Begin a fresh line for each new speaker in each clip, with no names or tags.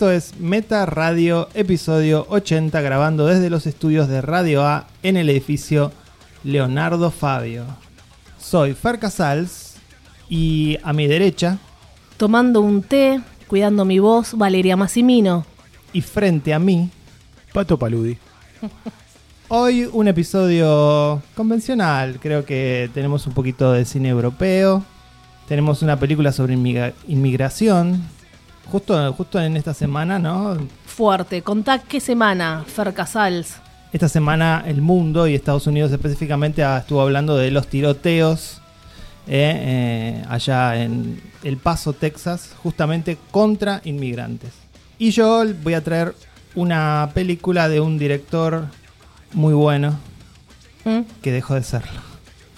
Esto es Meta Radio, episodio 80, grabando desde los estudios de Radio A en el edificio Leonardo Fabio. Soy Fer Casals y a mi derecha
Tomando un té, cuidando mi voz, Valeria Massimino.
y frente a mí,
Pato Paludi.
hoy un episodio convencional. Creo que tenemos un poquito de cine europeo, tenemos una película sobre inmigra- inmigración. Justo, justo en esta semana, ¿no?
Fuerte. Contá qué semana, Fer Casals.
Esta semana el mundo y Estados Unidos específicamente ah, estuvo hablando de los tiroteos eh, eh, allá en El Paso, Texas, justamente contra inmigrantes. Y yo voy a traer una película de un director muy bueno
¿Mm?
que dejó de serlo.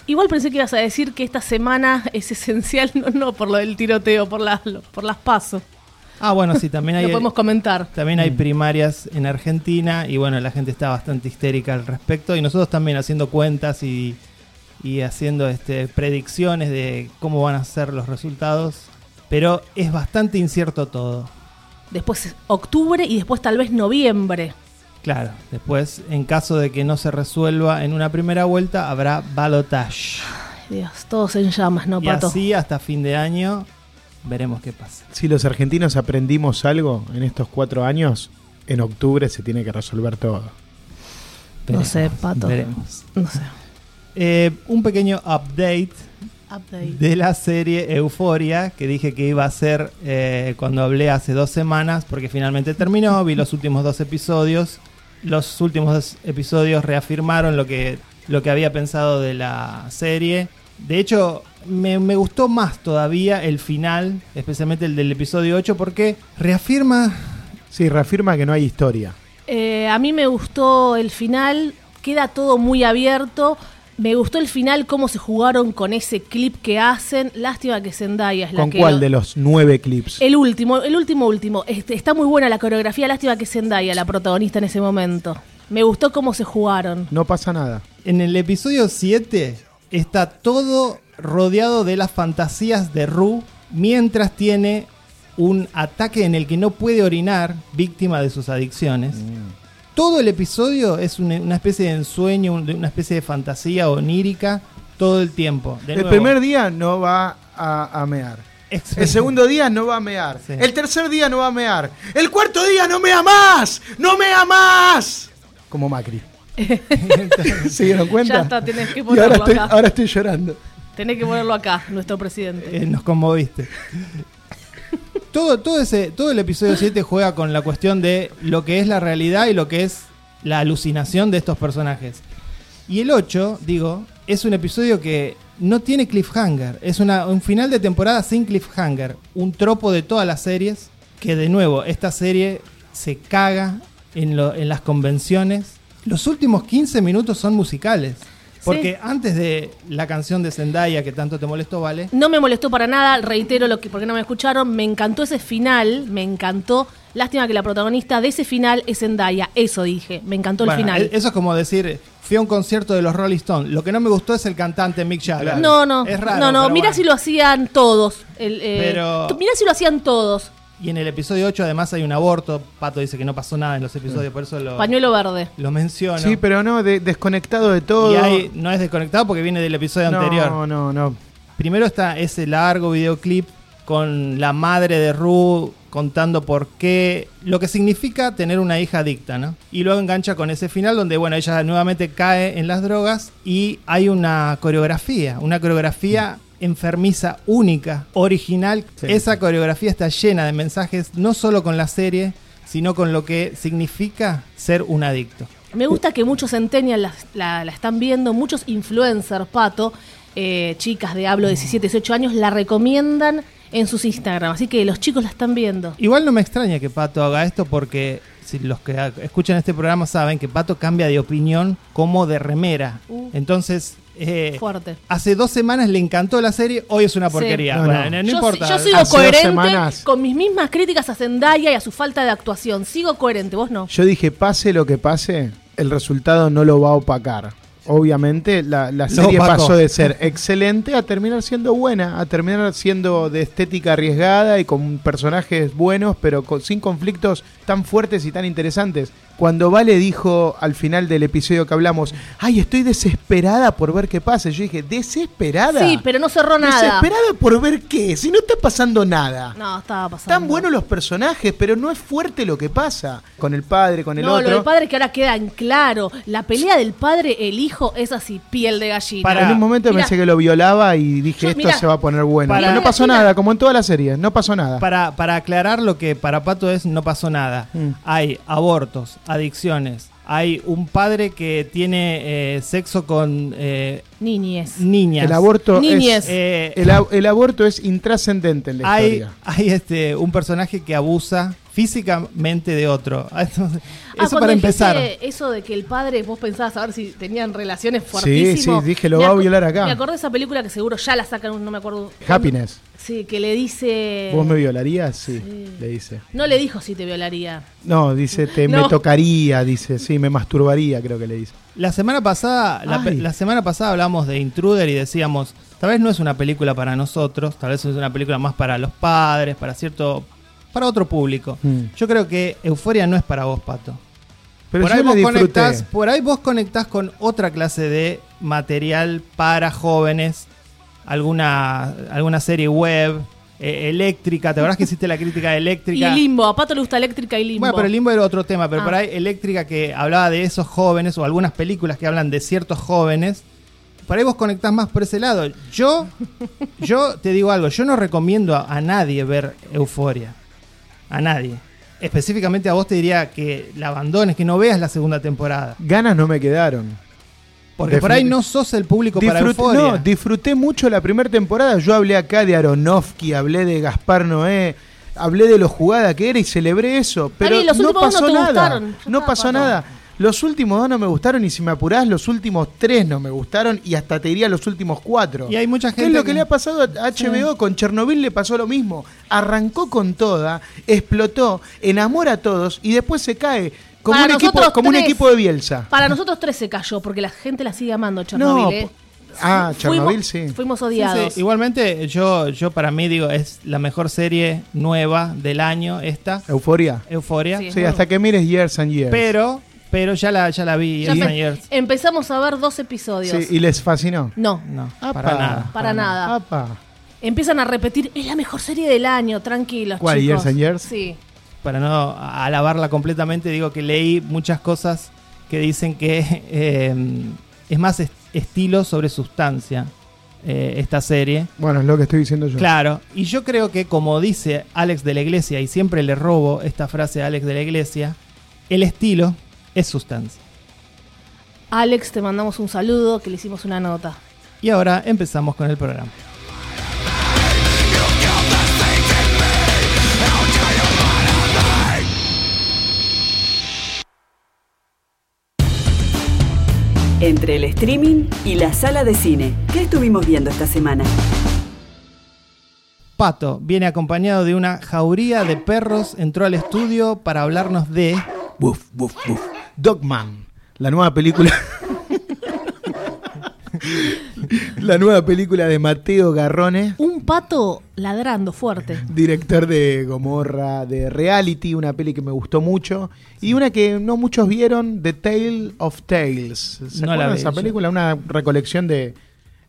Igual pensé que ibas a decir que esta semana es esencial, no, no por lo del tiroteo, por las, por las pasos.
Ah, bueno, sí, también
Lo
hay,
podemos comentar.
también hay primarias en Argentina y bueno, la gente está bastante histérica al respecto y nosotros también haciendo cuentas y, y haciendo este, predicciones de cómo van a ser los resultados, pero es bastante incierto todo.
Después octubre y después tal vez noviembre.
Claro, después en caso de que no se resuelva en una primera vuelta habrá balotage.
Ay, Dios, todos en llamas, ¿no,
Y
Pato?
así hasta fin de año veremos qué pasa.
Si los argentinos aprendimos algo en estos cuatro años, en octubre se tiene que resolver todo.
No sé,
Veremos,
Pato.
Veremos.
No sé.
Eh, un pequeño update
Update.
de la serie Euforia que dije que iba a ser eh, cuando hablé hace dos semanas porque finalmente terminó, vi los últimos dos episodios. Los últimos dos episodios reafirmaron lo que, lo que había pensado de la serie. De hecho, me, me gustó más todavía el final, especialmente el del episodio 8, porque reafirma...
Sí, reafirma que no hay historia.
Eh, a mí me gustó el final, queda todo muy abierto. Me gustó el final, cómo se jugaron con ese clip que hacen. Lástima que Zendaya es la
¿Con
que.
cuál
lo-
de los nueve clips?
El último, el último, último. Este, está muy buena la coreografía. Lástima que Zendaya, la protagonista en ese momento. Me gustó cómo se jugaron.
No pasa nada.
En el episodio 7 está todo rodeado de las fantasías de Ru mientras tiene un ataque en el que no puede orinar, víctima de sus adicciones. Todo el episodio es una, especie de ensueño, una especie de fantasía onírica todo el tiempo. De
el
nuevo,
primer día no va a, a mear. El segundo día no va a mear.
Sí.
El tercer día no va a mear. El cuarto día no mea más. No mea más. Como Macri. ¿Se dieron cuenta?
Ya está, tenés que
Y ahora
ponerlo
estoy,
acá.
ahora estoy llorando.
Tenés que ponerlo acá, nuestro presidente.
Eh, nos conmoviste. todo, todo, ese, todo el episodio 7 juega con la cuestión de lo que es la realidad y lo que es la alucinación de estos personajes. Y el 8, digo, es un episodio que no tiene cliffhanger. Es una, un final de temporada sin cliffhanger. Un tropo de todas las series. Que de nuevo, esta serie se caga en, lo- en las convenciones. Los últimos 15 minutos son musicales. Porque antes de la canción de Zendaya que tanto te molestó, ¿vale?
No me molestó para nada, reitero lo que porque no me escucharon, me encantó ese final, me encantó. Lástima que la protagonista de ese final es Zendaya, eso dije, me encantó el final.
e- Eso es como decir, fui a un concierto de los Rolling Stones. Lo que no me gustó es el cantante Mick Jagger.
No, no,
Es raro.
no, no, mira
bueno.
si lo hacían todos. El, eh,
Pero-
Mira si lo hacían todos.
Y en el episodio 8 además hay un aborto. Pato dice que no pasó nada en los episodios, por eso lo,
Pañuelo verde.
lo menciono.
Sí, pero no, de- desconectado de todo.
Y ahí no es desconectado porque viene del episodio
no,
anterior.
no, no.
Primero está ese largo videoclip con la madre de Rue contando por qué, lo que significa tener una hija adicta, ¿no? Y luego engancha con ese final donde, bueno, ella nuevamente cae en las drogas y hay una coreografía, una coreografía enfermiza, única, original.
Sí.
Esa coreografía está llena de mensajes, no solo con la serie, sino con lo que significa ser un adicto.
Me gusta que muchos centennials la, la- la están viendo, muchos influencers, Pato, eh, chicas de hablo de 17, 18 años, la recomiendan en sus Instagram. Así que los chicos la están viendo.
Igual no me extraña que Pato haga esto porque si los que escuchan este programa saben que Pato cambia de opinión como de remera.
Uh.
Entonces, eh,
Fuerte.
hace dos semanas le encantó la serie, hoy es una
Sí.
porquería.
No,
Bueno,
no.
no, no
yo,
importa.
yo sigo
Hace
coherente
semanas-
con mis mismas críticas a Zendaya y a su falta de actuación. Sigo coherente, vos no.
Yo dije, pase lo que pase, el resultado no lo va a opacar. Obviamente la, la serie pasó de ser excelente a terminar siendo buena, a terminar siendo de estética arriesgada y con personajes buenos, pero con- sin conflictos tan fuertes y tan interesantes. Cuando Vale dijo al final del episodio que hablamos, ay, estoy desesperada por ver qué pasa, yo dije, ¿desesperada?
Sí, pero no cerró nada.
¿Desesperada por ver qué? Si no está pasando nada.
No, estaba pasando.
Están buenos los personajes, pero no es fuerte lo que pasa. Con el padre, con el
no,
otro.
lo del padre que ahora queda en claro. La pelea del padre, el hijo, es así, piel de gallina.
Para-
En un momento pensé que lo violaba y dije,
Yo-
esto se va a poner bueno.
Para-
Pero no pasó nada, como en toda la serie, no pasó nada.
Para, para aclarar lo que para Pato es, no pasó nada.
Mm.
Hay abortos, adicciones. Hay un padre que tiene eh, sexo con eh, niñas.
el aborto
Niñez.
es
Eh,
el, aborto es intrascendente en la
hay,
historia.
hay este un personaje que abusa físicamente de otro. Entonces,
Ah,
eso
cuando
para empezar.
Eso de que el padre, vos pensabas a ver si tenían relaciones
Sí,
fuertísimas.
sí, dije, lo
Me
va a violar acá.
Me acordé de esa película que seguro ya la sacan, no me acuerdo.
Happiness.
Sí, que le dice.
¿Vos me violarías? Sí,
Sí.
le dice.
No le dijo si te violaría.
No, dice, te
No.
me tocaría, dice, sí, me masturbaría, creo que le dice.
La semana pasada, la, la semana pasada hablamos de Intruder y decíamos, tal vez no es una película para nosotros, tal vez es una película más para los padres, para cierto, para otro público.
Mm.
Yo creo que Euforia no es para vos, Pato.
Pero
por,
yo
ahí vos conectás, por ahí vos conectás con otra clase de material para jóvenes, alguna, alguna serie web, eh, eléctrica, ¿te acordás que hiciste la crítica de
Y
eléctrica?
limbo, a Pato le gusta eléctrica y limbo.
Bueno, pero el limbo era otro tema, pero
Ah.
por ahí eléctrica que hablaba de esos jóvenes o algunas películas que hablan de ciertos jóvenes. Por ahí vos conectás más por ese lado. Yo, yo te digo algo, yo no recomiendo a, a nadie ver Euforia. A nadie. Específicamente a vos te diría que la abandones, que no veas la segunda temporada.
Ganas no me quedaron.
Porque por ahí no sos el público para Euforia.
no, disfruté mucho la primera temporada. Yo hablé acá de Aronofsky, hablé de Gaspar Noé, hablé de lo jugada que era y celebré eso. Pero no pasó
no
nada.
gustaron.
No pasó nada. Los últimos dos no me gustaron y si me apurás, los últimos tres no me gustaron y hasta te diría los últimos cuatro.
Y hay mucha
¿Qué es
gente
lo que,
que-
le ha pasado a HBO? Con Chernobyl le pasó lo mismo. Arrancó con toda, explotó, enamora a todos y después se cae. Como,
Para
un equipo,
nosotros
como un
tres.
equipo de Bielsa.
Para nosotros tres se cayó, porque la gente la sigue amando, Chernobyl,
No,
¿eh?
ah, Chernobyl
Fuimos-
sí.
Fuimos odiados.
sí, Igualmente, yo, yo para mí digo, es la mejor serie nueva del año esta,
Euforia.
Euforia.
Sí.
Sí, hasta que mires Years and Years.
Pero, pero ya la, ya la vi.
Ya
Years and Years.
Empezamos a ver dos episodios.
Sí, y les fascinó.
No,
No,
Apa.
para nada.
para nada. Empiezan a repetir, es la mejor serie del año, tranquilos,
¿Cuál,
chicos.
Years and Years?
Sí.
Para no alabarla completamente, digo que leí muchas cosas que dicen que eh, es más est- estilo sobre sustancia eh, esta serie.
Bueno, es lo que estoy diciendo yo.
Claro, y yo creo que como dice Alex de la Iglesia, y siempre le robo esta frase a Alex de la Iglesia, el estilo es sustancia.
Alex, te mandamos un saludo, que le hicimos una nota.
Y ahora empezamos con el programa.
Entre el streaming y la sala de cine, ¿qué estuvimos viendo esta semana?
Pato viene acompañado de una jauría de perros, entró al estudio para hablarnos de...
Buf, buf, buf. Dogman, la nueva película. la nueva película de Mateo Garrone,
Un pato ladrando fuerte.
director de Gomorra, de Reality, una peli que me gustó mucho. Y una que no muchos vieron, The Tale of Tales. ¿Se
No la
acuerdan de esa
yo.
película? Una recolección de,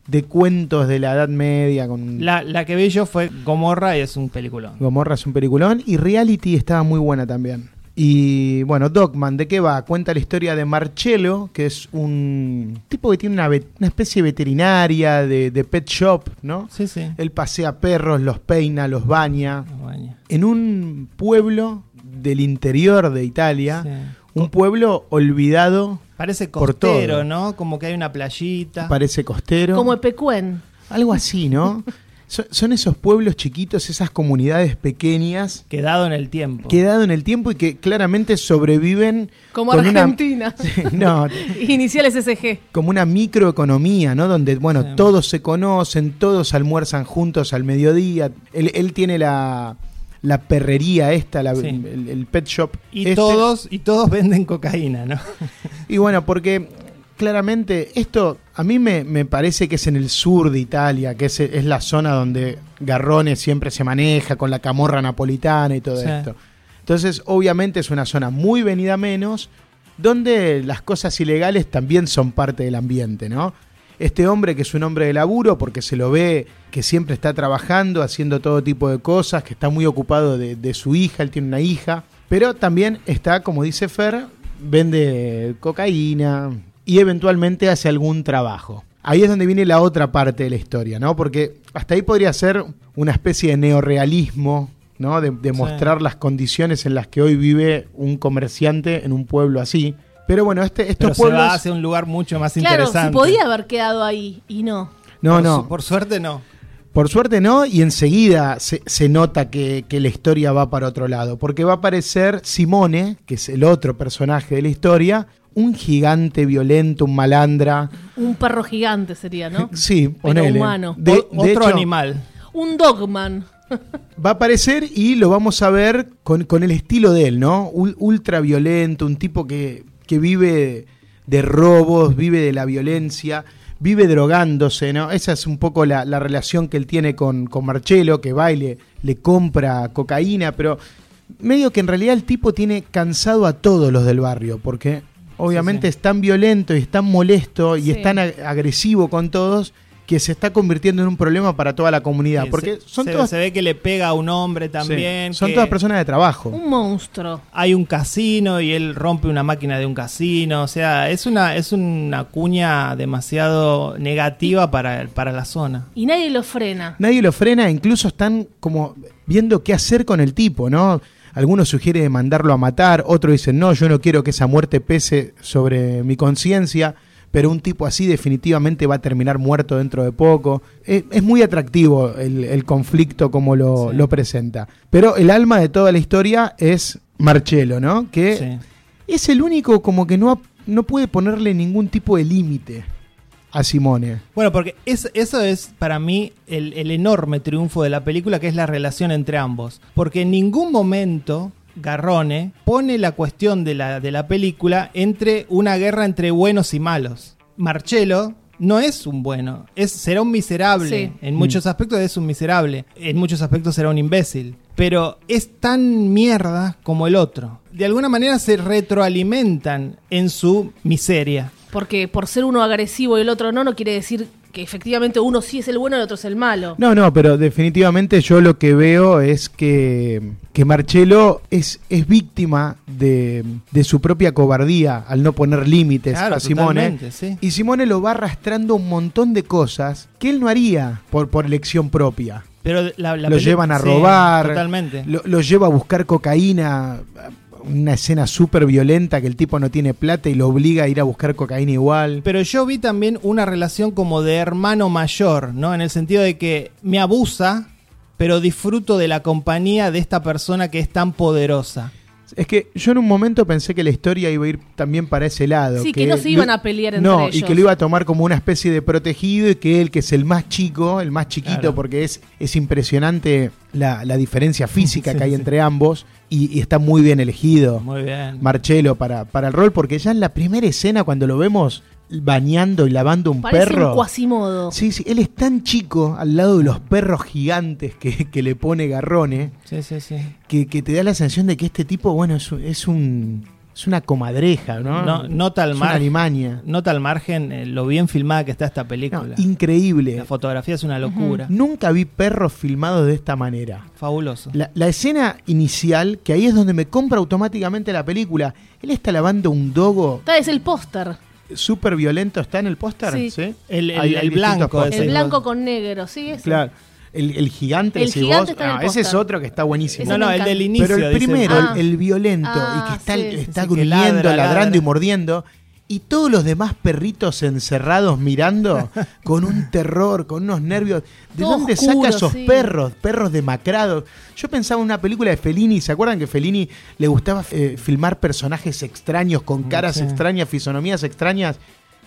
de cuentos de la Edad Media. Con
La, la que vi yo fue Gomorra y es un peliculón.
Gomorra es un peliculón. Y Reality estaba muy buena también. Y bueno, Dogman, ¿de qué va? Cuenta la historia de Marcello, que es un tipo que tiene una, una especie de veterinaria, de, de pet shop, ¿no?
Sí, sí.
Él pasea perros, los peina, los baña.
No baña.
En un pueblo del interior de Italia,
Sí.
un pueblo olvidado,
Parece
Por
costero,
todo.
¿no? Como que hay una playita.
parece costero.
Como Epecuen.
Algo así, ¿no? Son- son esos pueblos chiquitos, esas comunidades pequeñas
Quedado en el tiempo.
quedado en el tiempo y que claramente sobreviven
Como
una-
Argentina.
no,
Iniciales SG.
como una microeconomía, ¿no? Donde, bueno,
Sí.
todos se conocen, todos almuerzan juntos al mediodía. Él, él tiene la, la perrería esta, la-
Sí.
el, el pet shop.
Y
este.
todos, y todos venden cocaína, ¿no?
Y bueno, porque claramente esto a mí me, me parece que es en el sur de Italia, que es, es la zona donde Garrone siempre se maneja con la camorra napolitana y todo
Sí.
esto. Entonces, obviamente es una zona muy venida menos, donde las cosas ilegales también son parte del ambiente, ¿no? Este hombre que es un hombre de laburo, porque se lo ve que siempre está trabajando, haciendo todo tipo de cosas, que está muy ocupado de, de su hija, él tiene una hija, pero también está, como dice Fer, vende cocaína y eventualmente hace algún trabajo. Ahí es donde viene la otra parte de la historia, ¿no? Porque hasta ahí podría ser una especie de neorealismo, ¿no? De, de
Sí.
mostrar las condiciones en las que hoy vive un comerciante en un pueblo así. Pero bueno, este,
Pero
estos
se
pueblos...
va hacia un lugar mucho más
Claro,
interesante.
se podía haber quedado ahí y no.
No,
Por
no.
su- por suerte no.
Por suerte no, y enseguida se, se nota que, que la historia va para otro lado, porque va a aparecer Simone, que es el otro personaje de la historia, un gigante violento, un malandra.
Un perro gigante sería, ¿no?
Sí,
Pero
ponele.
humano.
De,
O-
de
otro
hecho,
animal.
Un dogman.
Va a aparecer y lo vamos a ver con, con el estilo de él, ¿no? Ul- ultra violento, un tipo que, que vive de robos, vive de la violencia, vive drogándose, ¿no? Esa es un poco la, la relación que él tiene con, con Marcelo, que va y le, le compra cocaína, pero medio que en realidad el tipo tiene cansado a todos los del barrio, porque obviamente
Sí, sí.
es tan violento y es tan molesto y
Sí.
es tan ag- agresivo con todos que se está convirtiendo en un problema para toda la comunidad,
Sí,
porque
se,
son
se-
todas
se ve que le pega a un hombre
Sí,
también.
Son
que
todas personas de trabajo.
Un monstruo.
Hay un casino y él rompe una máquina de un casino. O sea, es una, es una cuña demasiado negativa para, para la zona.
Y nadie lo frena.
Nadie lo frena, incluso están como viendo qué hacer con el tipo, ¿no? Algunos sugieren mandarlo a matar, otros dicen, no, yo no quiero que esa muerte pese sobre mi conciencia, pero un tipo así definitivamente va a terminar muerto dentro de poco. Es, es muy atractivo el, el conflicto como lo,
Sí.
lo presenta. Pero el alma de toda la historia es Marcello, ¿no? Que
Sí.
es el único como que no, no puede ponerle ningún tipo de límite a Simone.
Bueno, porque es- eso es para mí el, el enorme triunfo de la película, que es la relación entre ambos. Porque en ningún momento Garrone pone la cuestión de la, de la película entre una guerra entre buenos y malos. Marcello no es un bueno, es, será un miserable.
Sí.
En muchos aspectos es un miserable, en muchos aspectos será un imbécil. Pero es tan mierda como el otro. De alguna manera se retroalimentan en su miseria.
Porque por ser uno agresivo y el otro no, no quiere decir que efectivamente uno sí es el bueno y el otro es el malo.
No, no, pero definitivamente yo lo que veo es que, que Marcello es, es víctima de, de su propia cobardía al no poner límites
Claro,
a Simone.
sí.
Y Simone lo va arrastrando un montón de cosas que él no haría por, por elección propia.
Pero la, la
lo llevan a
sí,
robar,
Totalmente.
Lo, lo lleva a buscar cocaína, una escena súper violenta que el tipo no tiene plata y lo obliga a ir a buscar cocaína igual.
Pero yo vi también una relación como de hermano mayor, ¿no? En el sentido de que me abusa, pero disfruto de la compañía de esta persona que es tan poderosa.
Es que yo en un momento pensé que la historia iba a ir también para ese lado.
Sí, que no se iban a pelear entre
No, y
ellos.
que lo iba a tomar como una especie de protegido y que él, que es el más chico, el más chiquito,
Claro.
porque es, es impresionante la, la diferencia física
Sí,
que hay
sí.
entre ambos y, y está muy bien elegido
Muy bien.
Marcelo para, para el rol, porque ya en la primera escena cuando lo vemos bañando y lavando un
Parece
perro...
un Quasimodo.
Sí, sí, él es tan chico al lado de los perros gigantes que, que le pone Garrone,
Sí, sí, sí.
que, que te da la sensación de que este tipo, bueno, es, un- es un es una comadreja, ¿no?
No- nota al
es una
mar-
alimaña.
Nota al margen eh, lo bien filmada que está esta
No,
película.
increíble.
La fotografía es una locura.
Nunca vi perros filmados de esta manera.
Fabuloso.
La, la escena inicial, que ahí es donde me compra automáticamente la película. Él está lavando un dogo
Esta es el póster.
Súper violento. ¿Está en el póster?
Sí.
El- el-
Hay- hay
el blanco.
El blanco con negro, sí, ese.
Claro. El, el gigante,
El gigante
vos.
está en el
Ah, ese es otro que está buenísimo.
Ese
No, no, el del inicio.
Pero el primero,
Ah.
el, el violento,
Ah,
y que está,
sí.
está
Sí,
gruñendo,
ladra,
ladrando
ladra.
y mordiendo. Y todos los demás perritos encerrados mirando con un terror, con unos nervios. ¿De
Todo
dónde
oscuro,
saca esos
sí.
perros? Perros demacrados. Yo pensaba en una película de Fellini. ¿Se acuerdan que Fellini le gustaba eh, filmar personajes extraños, con caras
sí.
extrañas, fisonomías extrañas?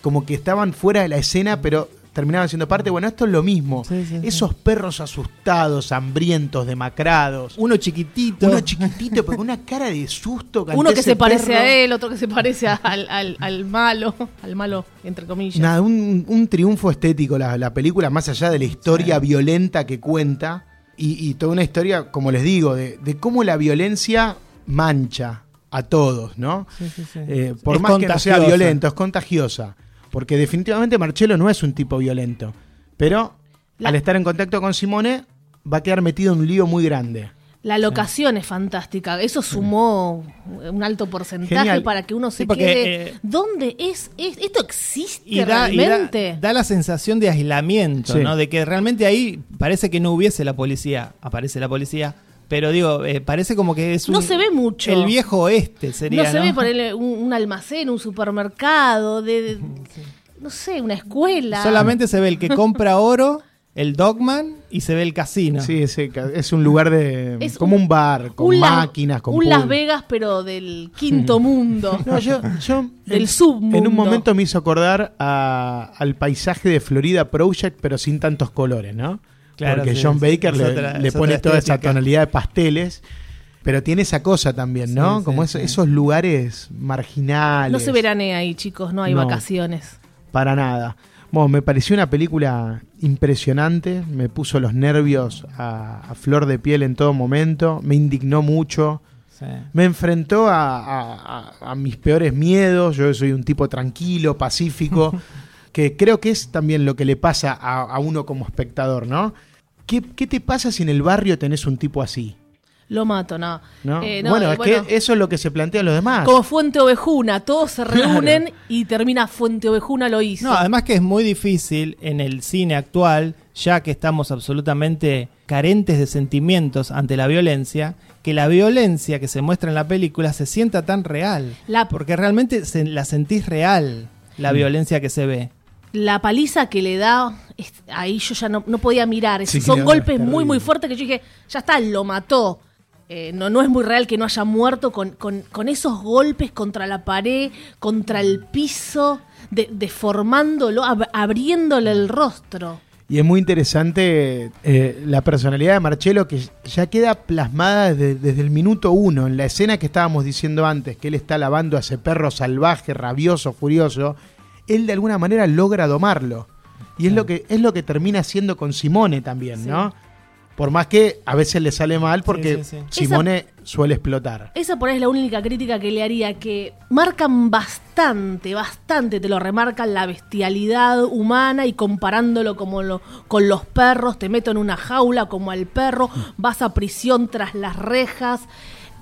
Como que estaban fuera de la escena, pero terminaban siendo parte. Bueno, esto es lo mismo.
Sí, sí, sí.
Esos perros asustados, hambrientos, demacrados.
Uno chiquitito.
Uno chiquitito, pero con una cara de susto.
Uno que se parece a él, otro que se parece al, al, al malo, al malo, entre comillas.
Nada, un, un triunfo estético la, la película, más allá de la historia violenta que cuenta. Y, y toda una historia, como les digo, de, de cómo la violencia mancha a todos, ¿no?
Sí, sí, sí.
Eh, por
Es
más que no sea violento, es contagiosa. Porque definitivamente Marcelo no es un tipo violento. Pero
La-
al estar en contacto con Simone, va a quedar metido en un lío muy grande.
La locación es fantástica. Eso sumó un alto porcentaje
Genial.
para que uno se
Sí, porque,
quede.
eh,
¿Dónde es, es- ¿Esto existe
Y da, y da-
realmente?
da la sensación de aislamiento,
Sí.
¿no? De que realmente ahí parece que no hubiese la policía. Aparece la policía. Pero digo, eh, parece como que es un.
No se ve mucho.
El viejo oeste sería.
no se
¿no?
ve ponerle un, un almacén, un supermercado, de, de- no sé, una escuela.
Solamente se ve el que compra oro, el Dogman y se ve el casino.
Sí, ca- es un lugar de.
Es
como
un-
un, bar, con
un
máquinas, con
un
pool.
Las Vegas, pero del quinto mundo.
No, yo, yo
Del
en-
submundo.
En un momento me hizo acordar a- al paisaje de Florida Project, pero sin tantos colores, ¿no?
Claro,
Porque
sí,
John. Baker
Es
le,
otra-
le
es
pone toda esa tonalidad de pasteles, pero tiene esa cosa también, ¿no?
Sí,
Como
sí,
es-
sí.
esos lugares marginales.
No se veranea ahí, chicos, no hay
No.
vacaciones.
Para nada. Bueno, me pareció una película impresionante, me puso los nervios a, a flor de piel en todo momento, me indignó mucho.
Sí.
Me enfrentó a, a- a- a mis peores miedos. Yo soy un tipo tranquilo, pacífico, que creo que es también lo que le pasa a, a uno como espectador, ¿no? ¿Qué, qué te pasa si en el barrio tenés un tipo así?
Lo mato, no.
¿no?
Eh, no,
bueno,
eh,
es
bueno,
que eso es lo que se plantea a los demás.
Como Fuente Ovejuna, todos se
Claro.
reúnen y termina Fuente Ovejuna lo hizo.
No, además que es muy difícil en el cine actual, ya que estamos absolutamente carentes de sentimientos ante la violencia, que la violencia que se muestra en la película se sienta tan real.
La-
Porque realmente se- la sentís real, la violencia que se ve.
La paliza que le da, es- ahí yo ya no, no podía mirar.
Sí,
Son golpes
es
muy, muy fuertes que yo dije, ya está, lo mató. Eh, no, no es muy real que no haya muerto con, con- con esos golpes contra la pared, contra el piso, de- deformándolo, ab- abriéndole el rostro.
Y es muy interesante eh, la personalidad de Marcelo que ya queda plasmada desde, desde el minuto uno, en la escena que estábamos diciendo antes, que él está lavando a ese perro salvaje, rabioso, furioso, él de alguna manera logra domarlo. Y es lo que es lo que termina haciendo con Simone también,
Sí.
¿no? Por más que a veces le sale mal porque
Sí, sí, sí.
Simone suele explotar.
Esa por ahí es la única crítica que le haría, que marcan bastante, bastante, te lo remarcan la bestialidad humana y comparándolo como lo, con los perros, te meto en una jaula como al perro, vas a prisión tras las rejas.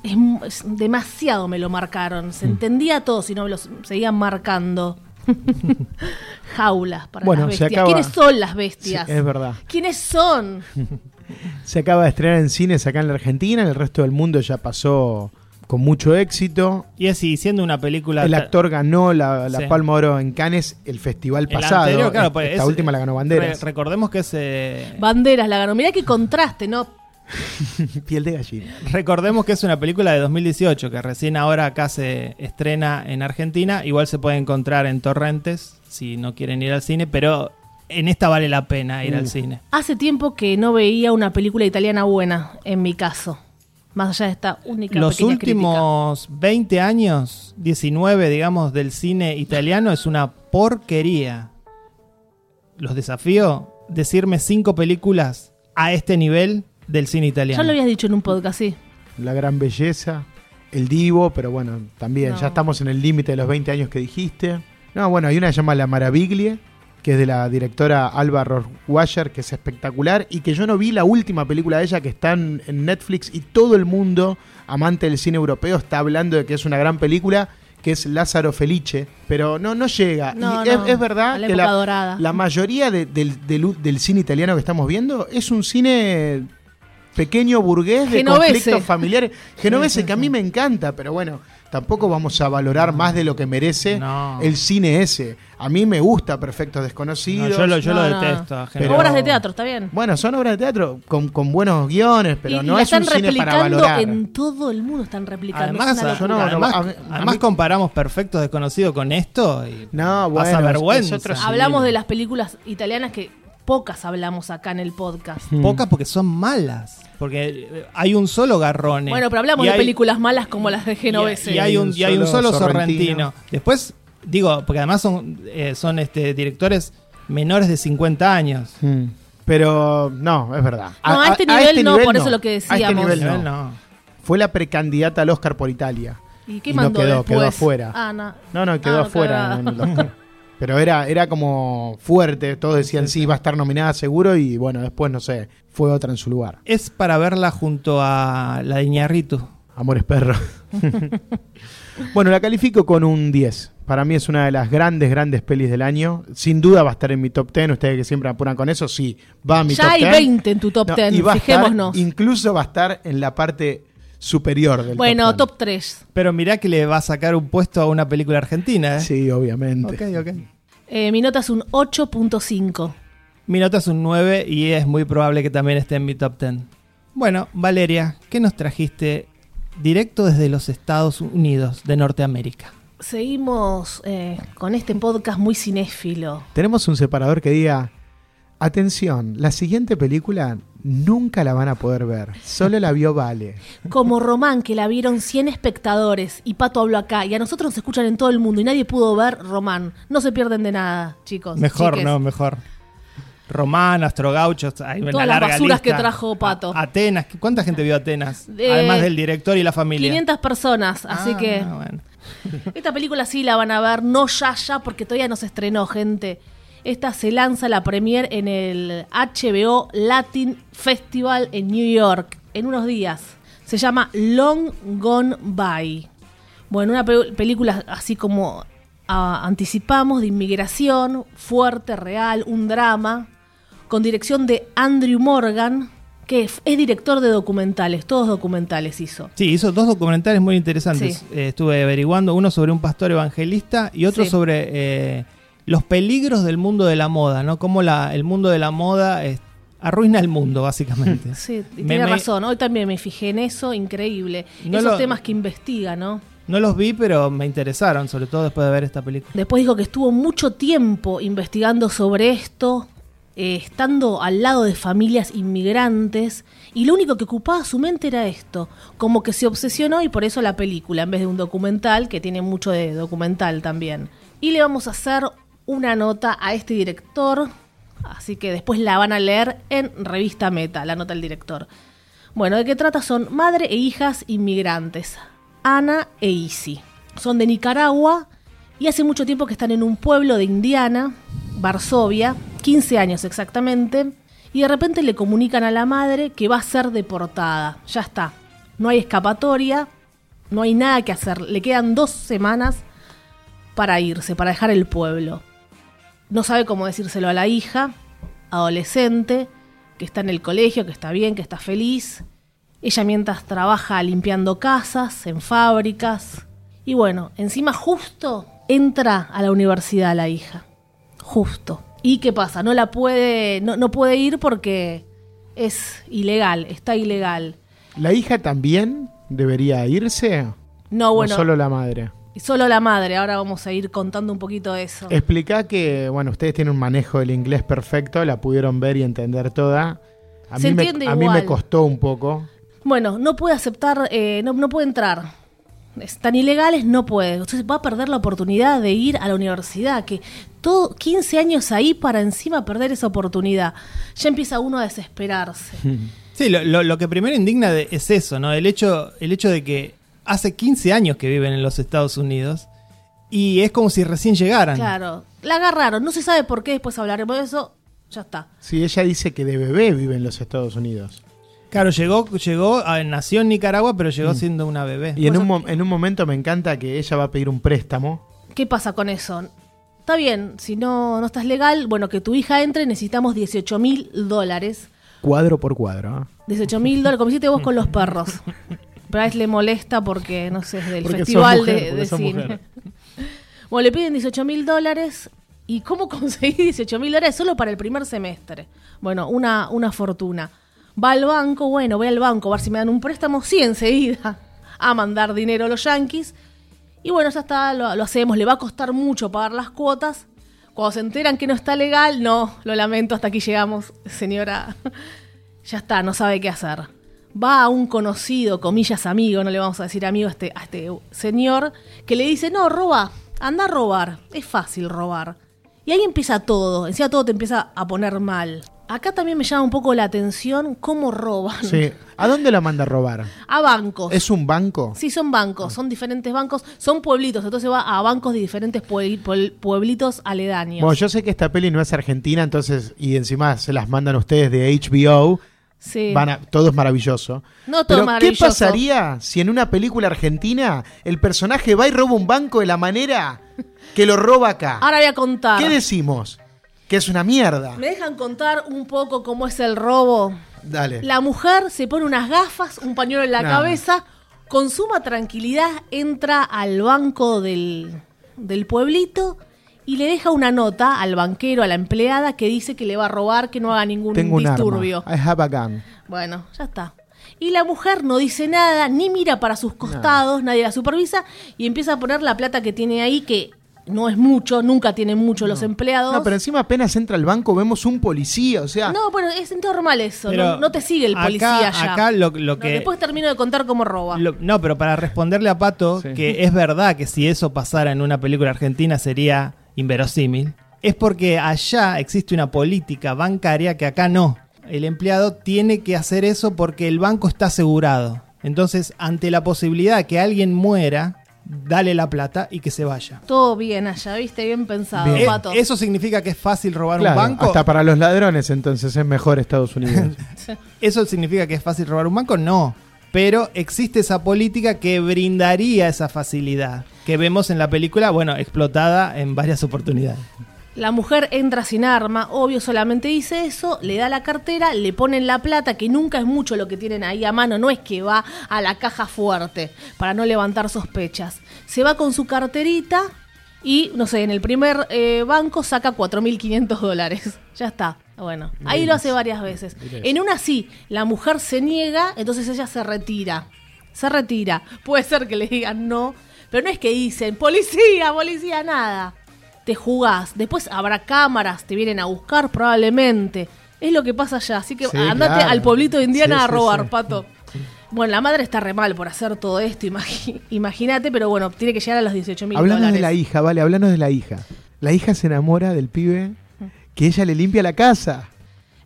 Es, m- es demasiado me lo marcaron, se entendía todo si no me lo seguían marcando. Jaulas para
Bueno,
las
se
bestias.
acaba-
¿Quiénes son las bestias?
Sí, es verdad.
¿Quiénes son?
Se acaba de estrenar en cines acá en la Argentina, en el resto del mundo ya pasó con mucho éxito.
Y así, siendo una película...
El actor ganó la, la
Sí.
Palma de Oro en Cannes el festival
el
pasado.
anterior, claro, pues
Esta
es-
última la ganó Banderas.
re- recordemos que es... eh,
Banderas la ganó. Mirá qué contraste, ¿no?
Piel de gallina.
Recordemos que es una película de 2018 que recién ahora acá se estrena en Argentina. Igual se puede encontrar en torrentes si no quieren ir al cine, pero en esta vale la pena ir
Mm.
al cine.
Hace tiempo que no veía una película italiana buena, en mi caso. Más allá de esta única
Los últimos 20 años, 19 digamos, del cine italiano es una porquería. Los desafío decirme cinco películas a este nivel del cine italiano.
Ya lo habías dicho en un podcast, sí.
La gran belleza, el divo, pero bueno, también
No.
ya estamos en el límite de los 20 años que dijiste. No, bueno, hay una que se llama La Maraviglie, que es de la directora Alba Rohrwacher, que es espectacular, y que yo no vi la última película de ella que está en, Netflix y todo el mundo, amante del cine europeo, está hablando de que es una gran película, que es Lázaro Felice, pero no, no llega.
No,
y es,
no,
es verdad
la
que la,
dorada.
la mayoría de- del, del- del cine italiano que estamos viendo es un cine pequeño burgués de
Genovese.
conflictos familiares. Genovese, que a mí me encanta, pero bueno, tampoco vamos a valorar más de lo que merece
No.
el cine ese. A mí me gusta Perfectos
No,
Desconocidos.
yo lo, yo lo
No, no.
detesto. a
Pero-.
Obras de teatro, está bien.
Bueno, son obras de teatro con, con buenos guiones, pero
y,
no es un cine para
replicando
valorar.
en todo el mundo, están replicando.
Además,
es
yo no-
además,
a mí- a
además
mí-
comparamos Perfectos Desconocidos con esto y
No, bueno,
Pasa vergüenza.
Hablamos de las películas italianas que pocas hablamos acá en el podcast.
Pocas porque son malas. Porque eh, hay un solo garrone.
Bueno, pero hablamos de
hay-
películas malas como las de Genovese.
Y, y hay un, y hay un solo
Sorrentino.
sorrentino. Después, digo, porque además son, eh, son este, directores menores de 50 años.
Mm. Pero no, es verdad.
No, a este nivel no, por eso lo que
A este
decíamos.
nivel no.
no.
Fue la precandidata al Oscar por Italia.
¿Y qué
Y no
mandó
quedó,
después?
quedó afuera.
Ah, no.
No, no, quedó
Ah,
afuera en el Oscar. Pero era, era como fuerte, todos decían sí, va a estar nominada seguro y bueno, después no sé, fue otra en su lugar.
Es para verla junto a la de Iñárritu.
Amores perro. bueno, la califico con un 10. Para mí es una de las grandes, grandes pelis del año. Sin duda va a estar en mi top 10. Ustedes que siempre apuran con eso, sí, va a mi
Ya
top
hay
10.
20 en tu top
No,
10,
y va a estar-
fijémonos.
incluso va a estar en la parte superior del
Bueno,
top
top 3.
Pero mirá que le va a sacar un puesto a una película argentina,
10.
¿eh?
Sí, obviamente.
Ok, ok.
Eh, mi nota es un 8.5.
Mi nota es un 9 y es muy probable que también esté en mi top 10. Bueno, Valeria, ¿qué nos trajiste directo desde los Estados Unidos de Norteamérica?
Seguimos eh, con este podcast muy cinéfilo.
Tenemos un separador que diga, atención, la siguiente película nunca la van a poder ver, solo la vio Vale.
Como Román, que la vieron 100 espectadores y Pato habló acá y a nosotros nos escuchan en todo el mundo y nadie pudo ver Román. No se pierden de nada, chicos.
Mejor,
chiques.
no, mejor. Román, Astrogauchos, hay una
Todas las
larga
basuras que trajo Pato.
A- Atenas, ¿cuánta gente vio Atenas?
Eh,
Además del director y la familia.
500 personas, así
Ah,
que
bueno.
esta película sí la van a ver, no ya ya, porque todavía no se estrenó, gente. Esta se lanza la premier en el HBO Latin Festival en New York en unos días. Se llama Long Gone By. Bueno, una pe- película así como ah, anticipamos de inmigración, fuerte, real, un drama, con dirección de Andrew Morgan, que es director de documentales, todos documentales hizo.
Sí, hizo dos documentales muy interesantes.
Sí.
Eh, estuve averiguando, uno sobre un pastor evangelista y otro
Sí.
sobre eh, los peligros del mundo de la moda, ¿no? Cómo la, el mundo de la moda eh, arruina el mundo, básicamente.
Sí, tiene
me-
razón. Hoy también me fijé en eso, increíble.
No
Esos
lo-
temas que investiga, ¿no?
No los vi, pero me interesaron, sobre todo después de ver esta película.
Después dijo que estuvo mucho tiempo investigando sobre esto, eh, estando al lado de familias inmigrantes, y lo único que ocupaba su mente era esto, como que se obsesionó y por eso la película, en vez de un documental, que tiene mucho de documental también. Y le vamos a hacer una nota a este director, así que después la van a leer en Revista Meta, la nota del director. Bueno, ¿de qué trata? Son madre e hijas inmigrantes, Ana e Isi. Son de Nicaragua y hace mucho tiempo que están en un pueblo de Indiana, Varsovia, 15 años exactamente, y de repente le comunican a la madre que va a ser deportada. Ya está, no hay escapatoria, no hay nada que hacer, le quedan dos semanas para irse, para dejar el pueblo. No sabe cómo decírselo a la hija, adolescente, que está en el colegio, que está bien, que está feliz. Ella mientras trabaja limpiando casas, en fábricas. Y bueno, encima justo entra a la universidad la hija. Justo. ¿Y qué pasa? No la puede, no, no puede ir porque es ilegal, está ilegal.
¿La hija también debería irse?
No, bueno,
¿O solo la madre?
Y solo la madre, ahora vamos a ir contando un poquito de eso.
Explica que, bueno, ustedes tienen un manejo del inglés perfecto, la pudieron ver y entender toda. A,
Se
mí, me,
entiende
a mí me
igual.
costó un poco.
Bueno, no puede aceptar, eh, no, no puede entrar. Están ilegales, no puede. Entonces va a perder la oportunidad de ir a la universidad, que todo 15 años ahí para encima perder esa oportunidad. Ya empieza uno a desesperarse.
Sí, lo, lo- lo que primero indigna de- es eso, ¿no? El hecho, el hecho de que hace 15 años que viven en los Estados Unidos y es como si recién llegaran.
Claro, la agarraron, no se sabe por qué, después hablaremos de eso, ya está.
Sí, ella dice que de bebé vive en los Estados Unidos.
Claro, llegó, llegó, a- nació en Nicaragua, pero llegó siendo una bebé.
Y en
Pues
un, en un momento me encanta que ella va a pedir un préstamo.
¿Qué pasa con eso? Está bien, si no, no estás legal, bueno, que tu hija entre, necesitamos 18 mil dólares.
Cuadro por cuadro. ¿eh?
18 mil dólares, como hiciste vos con los perros. A él le molesta porque, no sé, es del
Porque
festival
mujer,
de, de cine.
mujer.
Bueno, le piden 18 mil dólares. ¿Y cómo conseguí 18 mil dólares solo para el primer semestre? Bueno, una, una fortuna. Va al banco, bueno, voy al banco a ver si me dan un préstamo. Sí, enseguida. A mandar dinero a los yanquis. Y bueno, ya está, lo, lo hacemos. Le va a costar mucho pagar las cuotas. Cuando se enteran que no está legal, no, lo lamento, hasta aquí llegamos, señora. ya está, no sabe qué hacer. Va a un conocido, comillas amigo, no le vamos a decir amigo a este, a este señor, que le dice, no, roba, anda a robar, es fácil robar. Y ahí empieza todo, encima todo te empieza a poner mal. Acá también me llama un poco la atención cómo roban.
Sí. ¿A dónde la manda a robar?
A bancos.
¿Es un banco?
Sí, son bancos, son diferentes bancos, son pueblitos, entonces va a bancos de diferentes puebli- puebl- pueblitos aledaños.
Bueno, yo sé que esta peli no es argentina, entonces, y encima se las mandan ustedes de HBO.
Sí.
Van a- todo es maravilloso.
No todo
Pero,
maravilloso.
¿qué pasaría si en una película argentina el personaje va y roba un banco de la manera que lo roba acá?
Ahora voy a contar.
¿Qué decimos? Que es una mierda.
¿Me dejan contar un poco cómo es el robo?
Dale.
La mujer se pone unas gafas, un pañuelo en la
No.
cabeza, con suma tranquilidad entra al banco del, del pueblito y le deja una nota al banquero, a la empleada, que dice que le va a robar, que no haga ningún
Tengo un
disturbio.
arma. I have a gun.
Bueno, ya está. Y la mujer no dice nada, ni mira para sus costados, nadie la supervisa y empieza a poner la plata que tiene ahí, que no es mucho, nunca tienen mucho los empleados.
No, pero encima apenas entra al banco vemos un policía, o sea...
No, bueno, es normal eso. No, no te sigue el
acá-
policía ya.
acá lo- lo
No,
que-
después termino de contar cómo roba.
Lo- no, pero para responderle a Pato,
Sí.
que es verdad que si eso pasara en una película argentina sería inverosímil, es porque allá existe una política bancaria que acá no. El empleado tiene que hacer eso porque el banco está asegurado. Entonces, ante la posibilidad de que alguien muera, dale la plata y que se vaya.
Todo bien allá, viste, bien pensado,
Bien.
Eh,
Pato.
¿Eso significa que es fácil robar
Claro,
un banco?
hasta para los ladrones entonces es mejor Estados Unidos.
¿Eso significa que es fácil robar un banco? No. Pero existe esa política que brindaría esa facilidad que vemos en la película, bueno, explotada en varias oportunidades.
La mujer entra sin arma, obvio, solamente dice eso, le da la cartera, le ponen la plata, que nunca es mucho lo que tienen ahí a mano, no es que va a la caja fuerte para no levantar sospechas. Se va con su carterita y, no sé, en el primer eh, banco saca 4.500 dólares. Ya está. Bueno, ahí lo hace varias veces. En una sí, la mujer se niega, entonces ella se retira. Se retira. Puede ser que le digan no, pero no es que dicen, policía, policía, nada te jugás. Después habrá cámaras, te vienen a buscar probablemente. Es lo que pasa allá. Así que
Sí,
andate
claro.
al pueblito de Indiana
Sí,
a robar,
sí.
pato. Bueno, la madre está re mal por hacer todo esto, imagínate, pero bueno, tiene que llegar a los 18 mil dólares.
de la hija, vale, hablanos de la hija. La hija se enamora del pibe que ella le limpia la casa.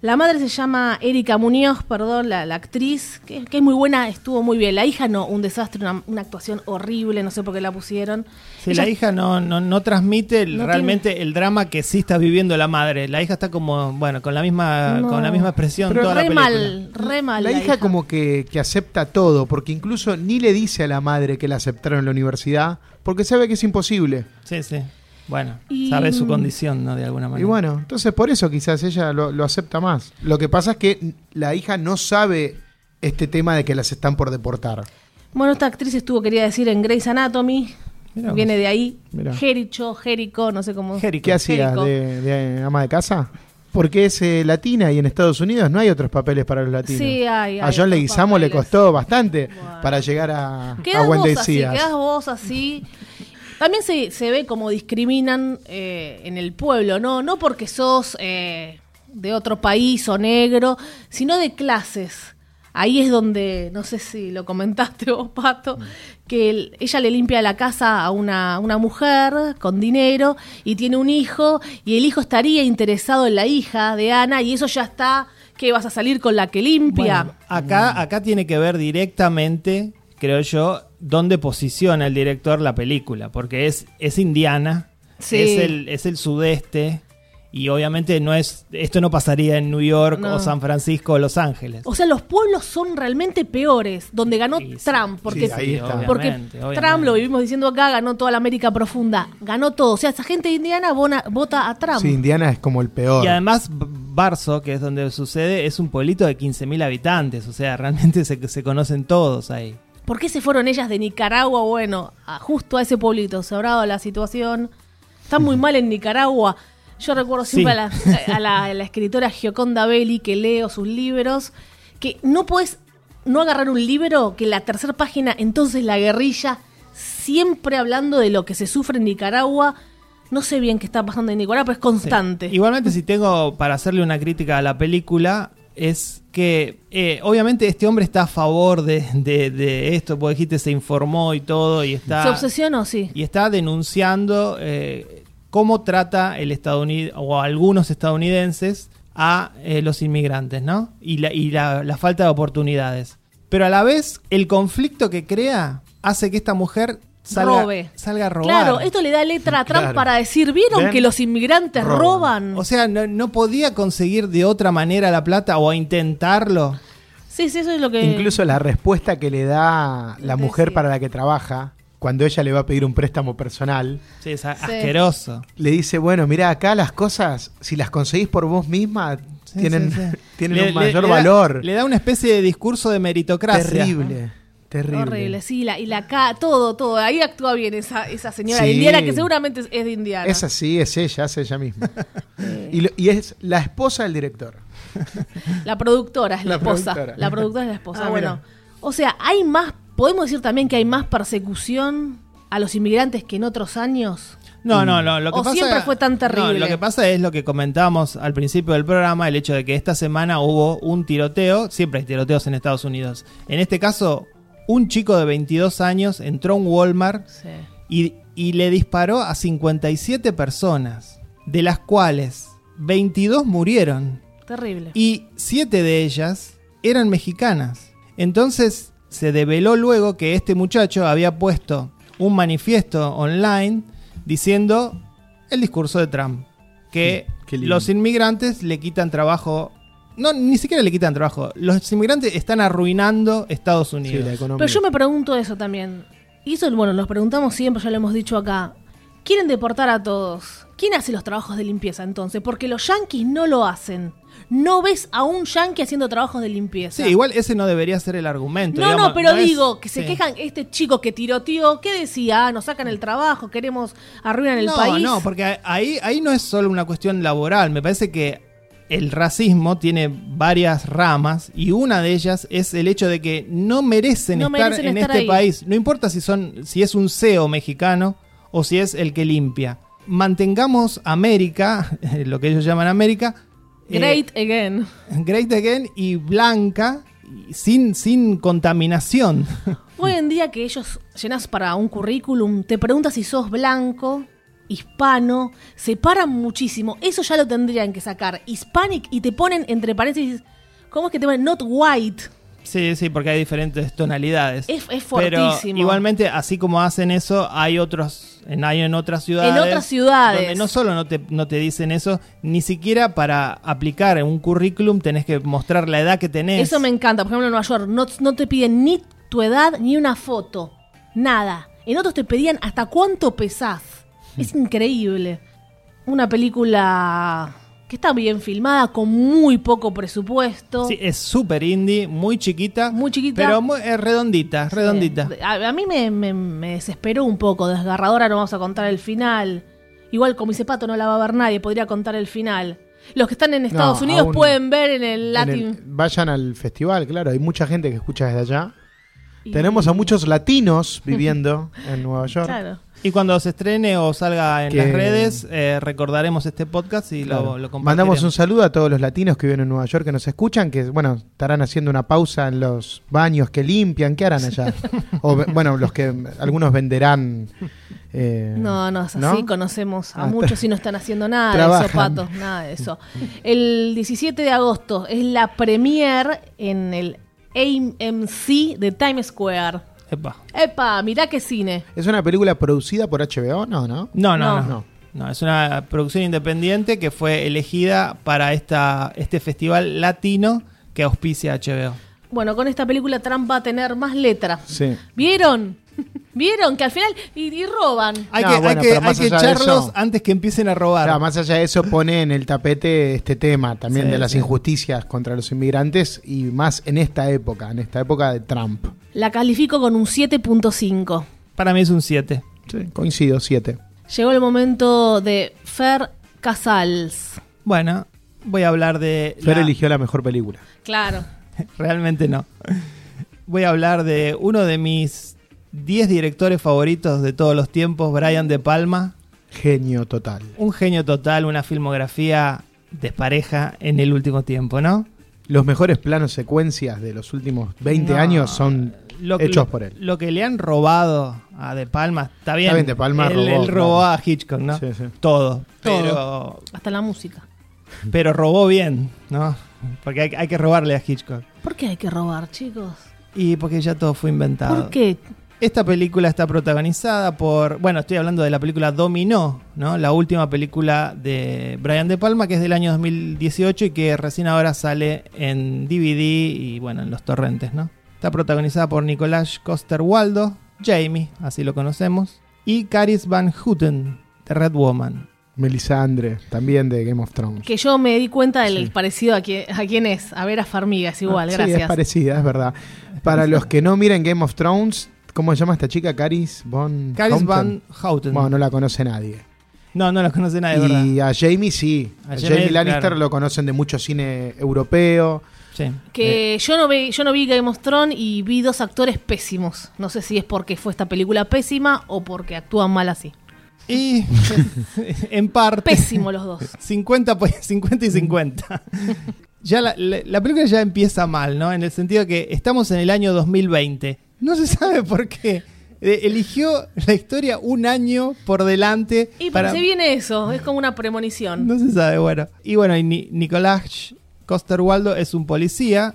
La madre se llama Erika Muñoz, perdón, la, la actriz, que, que es muy buena, estuvo muy bien. La hija no, un desastre, una, una actuación horrible, no sé por qué la pusieron.
Si
Ella-
la hija no, no, no transmite
No
realmente el drama que sí está viviendo la madre. La hija está como, bueno, con la misma,
No.
con la misma expresión
Pero
toda la
re
película.
mal, re mal.
la, hija, como que, que acepta todo, porque incluso ni le dice a la madre que la aceptaron en la universidad, porque sabe que es imposible.
Sí, sí. Bueno,
Y-
sabe su condición, ¿no? De alguna manera.
Y bueno, entonces por eso quizás ella lo, lo acepta más. Lo que pasa es que la hija no sabe este tema de que las están por deportar.
Bueno, esta actriz estuvo, quería decir, en Grey's Anatomy.
Mirá
Viene de ahí.
Mirá.
Jericho, Jerico, no sé cómo.
Jerico.
¿Qué hacía? ¿De, de ama de casa? Porque es eh, latina y en Estados Unidos no hay otros papeles para los latinos.
Sí, hay,
a
hay
John
otros
Leguizamo le costó bastante
Bueno.
para llegar a, a
Quedás vos así,
Us.
quedás vos así. También se, se ve como discriminan eh, en el pueblo, ¿no? No porque sos eh, de otro país o negro, sino de clases. Ahí es donde, no sé si lo comentaste vos, Pato, que el- ella le limpia la casa a una, una mujer con dinero y tiene un hijo y el hijo estaría interesado en la hija de Ana y eso ya está, que vas a salir con la que limpia.
Bueno, acá, acá tiene que ver directamente, creo yo, dónde posiciona el director la película, porque es, es Indiana,
Sí.
es, el, es el sudeste, y obviamente no es esto no pasaría en New York
No.
o San Francisco o Los Ángeles.
O sea, los pueblos son realmente peores, donde ganó
Sí.
Trump, porque,
Sí, ahí está.
porque
Obviamente,
Trump,
obviamente.
lo vivimos diciendo acá, ganó toda la América profunda, ganó todo. O sea, esa gente de Indiana bona- vota a Trump.
Sí, Indiana es como el peor.
Y además Barso, que es donde sucede, es un pueblito de 15.000 habitantes, o sea, realmente se, se conocen todos ahí.
¿Por qué se fueron ellas de Nicaragua? Bueno, a- justo a ese pueblito, se habrá dado la situación. Está muy mal en Nicaragua. Yo recuerdo siempre
Sí.
a, la, a la- a la escritora Gioconda Belli, que leo sus libros, que no puedes no agarrar un libro que la tercera página, entonces la guerrilla, siempre hablando de lo que se sufre en Nicaragua. No sé bien qué está pasando en Nicaragua, pero es constante.
Igualmente, si tengo para hacerle una crítica a la película, es que eh, obviamente este hombre está a favor de, de- de esto, porque dijiste se informó y todo, y está,
¿Se obsesionó? Sí.
y está denunciando eh, cómo trata el estadounidense o algunos estadounidenses a eh, los inmigrantes, ¿no? Y, la, y la, la falta de oportunidades. Pero a la vez, el conflicto que crea hace que esta mujer salga,
Robe.
salga a robar.
Claro, esto le da letra a Trump
Claro.
para decir, ¿vieron
¿Ven?
que los inmigrantes
Roban.
roban?
O sea, no, no podía conseguir de otra manera la plata o a intentarlo.
Sí, sí, eso es lo que...
Incluso la respuesta que le da la mujer
sí.
para la que trabaja, cuando ella le va a pedir un préstamo personal,
Sí, es a- asqueroso.
le dice, bueno, mira, acá las cosas, si las conseguís por vos misma,
Sí,
tienen,
sí, sí.
tienen
Le-
un mayor
le
valor.
le da una especie de discurso de meritocracia.
terrible, terrible.
Horrible, sí, la, y la ca todo, todo. Ahí actúa bien esa, esa señora
Sí.
indiana que seguramente es, es de Indiana.
Es así, es ella, es ella misma. y, lo- y es la esposa del director.
La productora es la,
La
esposa.
productora.
La productora es la esposa.
Ah,
bueno,
mira.
o sea, hay más, podemos decir también que hay más persecución a los inmigrantes que en otros años.
No, no, no. Lo que
O
pasa,
siempre fue tan terrible.
No, lo que pasa es lo que comentábamos al principio del programa, el hecho de que esta semana hubo un tiroteo. Siempre hay tiroteos en Estados Unidos. En este caso, un chico de 22 años entró a un Walmart
Sí.
y, y le disparó a 57 personas, de las cuales 22 murieron.
Terrible.
y siete de ellas eran mexicanas. Entonces se develó luego que este muchacho había puesto un manifiesto online diciendo el discurso de Trump, que
Sí,
los inmigrantes le quitan trabajo, no, ni siquiera le quitan trabajo, los inmigrantes están arruinando Estados
Sí,
Unidos.
la economía.
Pero yo me pregunto eso también. Y eso, bueno, nos preguntamos siempre, ya lo hemos dicho acá. Quieren deportar a todos. ¿Quién hace los trabajos de limpieza entonces? Porque los yanquis no lo hacen. No ves a un yanqui haciendo trabajos de limpieza.
Sí, igual ese no debería ser el argumento.
No,
digamos,
no, pero digo, que se
sí.
quejan, este chico que tiroteó, ¿qué decía? Ah, nos sacan el trabajo, queremos arruinan el
no,
país.
No, porque ahí, ahí no es solo una cuestión laboral. Me parece que el racismo tiene varias ramas y una de ellas es el hecho de que no merecen
No
estar
merecen
en
estar
este
ahí.
país. No importa si son, si es un CEO mexicano o si es el que limpia. Mantengamos América, lo que ellos llaman América, eh,
Great again.
great again y blanca, sin, sin contaminación.
Hoy en día que ellos llenas para un currículum, te preguntas si sos blanco, hispano, se paran muchísimo. Eso ya lo tendrían que sacar. Hispanic y te ponen entre paréntesis, ¿cómo es que te ponen? Not white.
Sí, sí, porque hay diferentes tonalidades.
Es, es
Pero
fortísimo.
igualmente, así como hacen eso, hay otros, en, hay en otras ciudades.
En otras ciudades.
Donde no solo no te, no te dicen eso, ni siquiera para aplicar en un currículum tenés que mostrar la edad que tenés.
Eso me encanta. Por ejemplo, en Nueva York no, no te piden ni tu edad ni una foto. Nada. En otros te pedían hasta cuánto pesás. Es increíble. Una película que está bien filmada, con muy poco presupuesto.
Sí, es súper indie, muy chiquita.
Muy chiquita.
Pero muy, eh, redondita, redondita.
A, a mí me, me- me desesperó un poco, desgarradora, no vamos a contar el final. Igual como dice Pato, no la va a ver nadie, podría contar el final. Los que están en Estados
No,
Unidos
aún
pueden ver en el
En
Latin.
el- vayan al festival, claro. Hay mucha gente que escucha desde allá.
y-
Tenemos a muchos latinos viviendo en Nueva York.
Claro.
Y cuando se estrene o salga en
Que-
las redes, eh, recordaremos este podcast y
Claro.
lo, lo compartiremos.
Mandamos un saludo a todos los latinos que viven en Nueva York que nos escuchan, que bueno, estarán haciendo una pausa en los baños que limpian, ¿qué harán allá? o bueno, los que algunos venderán eh,
No, no es así.
¿no?
Conocemos a
Ah,
muchos y no están haciendo nada de
Trabajan.
eso, patos, nada de eso. El 17 de agosto es la premier en el AMC de Times Square.
Epa.
Epa, mirá qué cine.
¿Es una película producida por HBO? No, ¿no?
No, no,
No.
no,
No.
no. es una producción independiente que fue elegida para esta, este festival latino que auspicia HBO.
Bueno, con esta película Trump va a tener más letra.
Sí.
¿Vieron? ¿Vieron? Que al final. Y, y roban.
Hay
No,
que,
bueno,
hay que,
pero
hay
más
que
allá de
echarlos
eso-
antes que empiecen a robar.
Claro, más allá de eso pone en el tapete este tema también
Sí,
de las
sí.
injusticias contra los inmigrantes y más en esta época, en esta época de Trump.
La califico con un 7.5.
Para mí es un 7.
Sí, coincido, siete.
Llegó el momento de Fer Casals.
Bueno, voy a hablar de...
Fer
la-
eligió la mejor película.
Claro.
Realmente no. Voy a hablar de uno de mis 10 directores favoritos de todos los tiempos, Brian De Palma.
Genio total.
Un genio total, una filmografía despareja en el último tiempo, ¿no?
Los mejores planos secuencias de los últimos 20
No,
años son
lo que-
hechos por él.
Lo que le han robado a De Palma, está bien.
Está bien, De Palma
él,
robó,
él robó
claro.
a Hitchcock, ¿no?
Sí, sí.
Todo.
Todo.
Pero,
Hasta la música.
pero robó bien, ¿no? Porque hay, hay que robarle a Hitchcock.
¿Por qué hay que robar, chicos?
Y porque ya todo fue inventado.
¿Por qué?
Esta película está protagonizada por, bueno, estoy hablando de la película Dominó, ¿no? La última película de Brian De Palma, que es del año 2018 y que recién ahora sale en DVD y, bueno, en los torrentes, ¿no? Está protagonizada por Nicolás Coster-Waldo, Jamie, así lo conocemos, y Caris Van Houten, de Red Woman.
Melisandre, también de Game of Thrones.
Que yo me di cuenta del
Sí.
parecido a, quién- a quién es. A ver a Farmigas igual,
Ah, Sí,
gracias.
es parecida, es verdad. Para los que no miren Game of Thrones, ¿cómo se llama esta chica? Caris Von
Caris
Houten?
Van Houten.
Bueno, no la conoce nadie.
no, no la conoce nadie, ¿verdad?
y a Jamie sí.
A
A
Jamie,
Jamie Lannister
claro.
lo conocen de mucho cine europeo.
Sí.
Que yo no vi, yo no vi Game of Thrones y vi dos actores pésimos. No sé si es porque fue esta película pésima o porque actúan mal así.
Y en parte...
Pésimo los dos.
50, pues, 50 y 50. ya la, la- la película ya empieza mal, ¿no? En el sentido que estamos en el año 2020. No se sabe por qué. Eh, eligió la historia un año por delante.
Y
para-
se viene eso, es como una premonición.
No se sabe, bueno. Y bueno, y Ni- Nicolás Coster-Waldo es un policía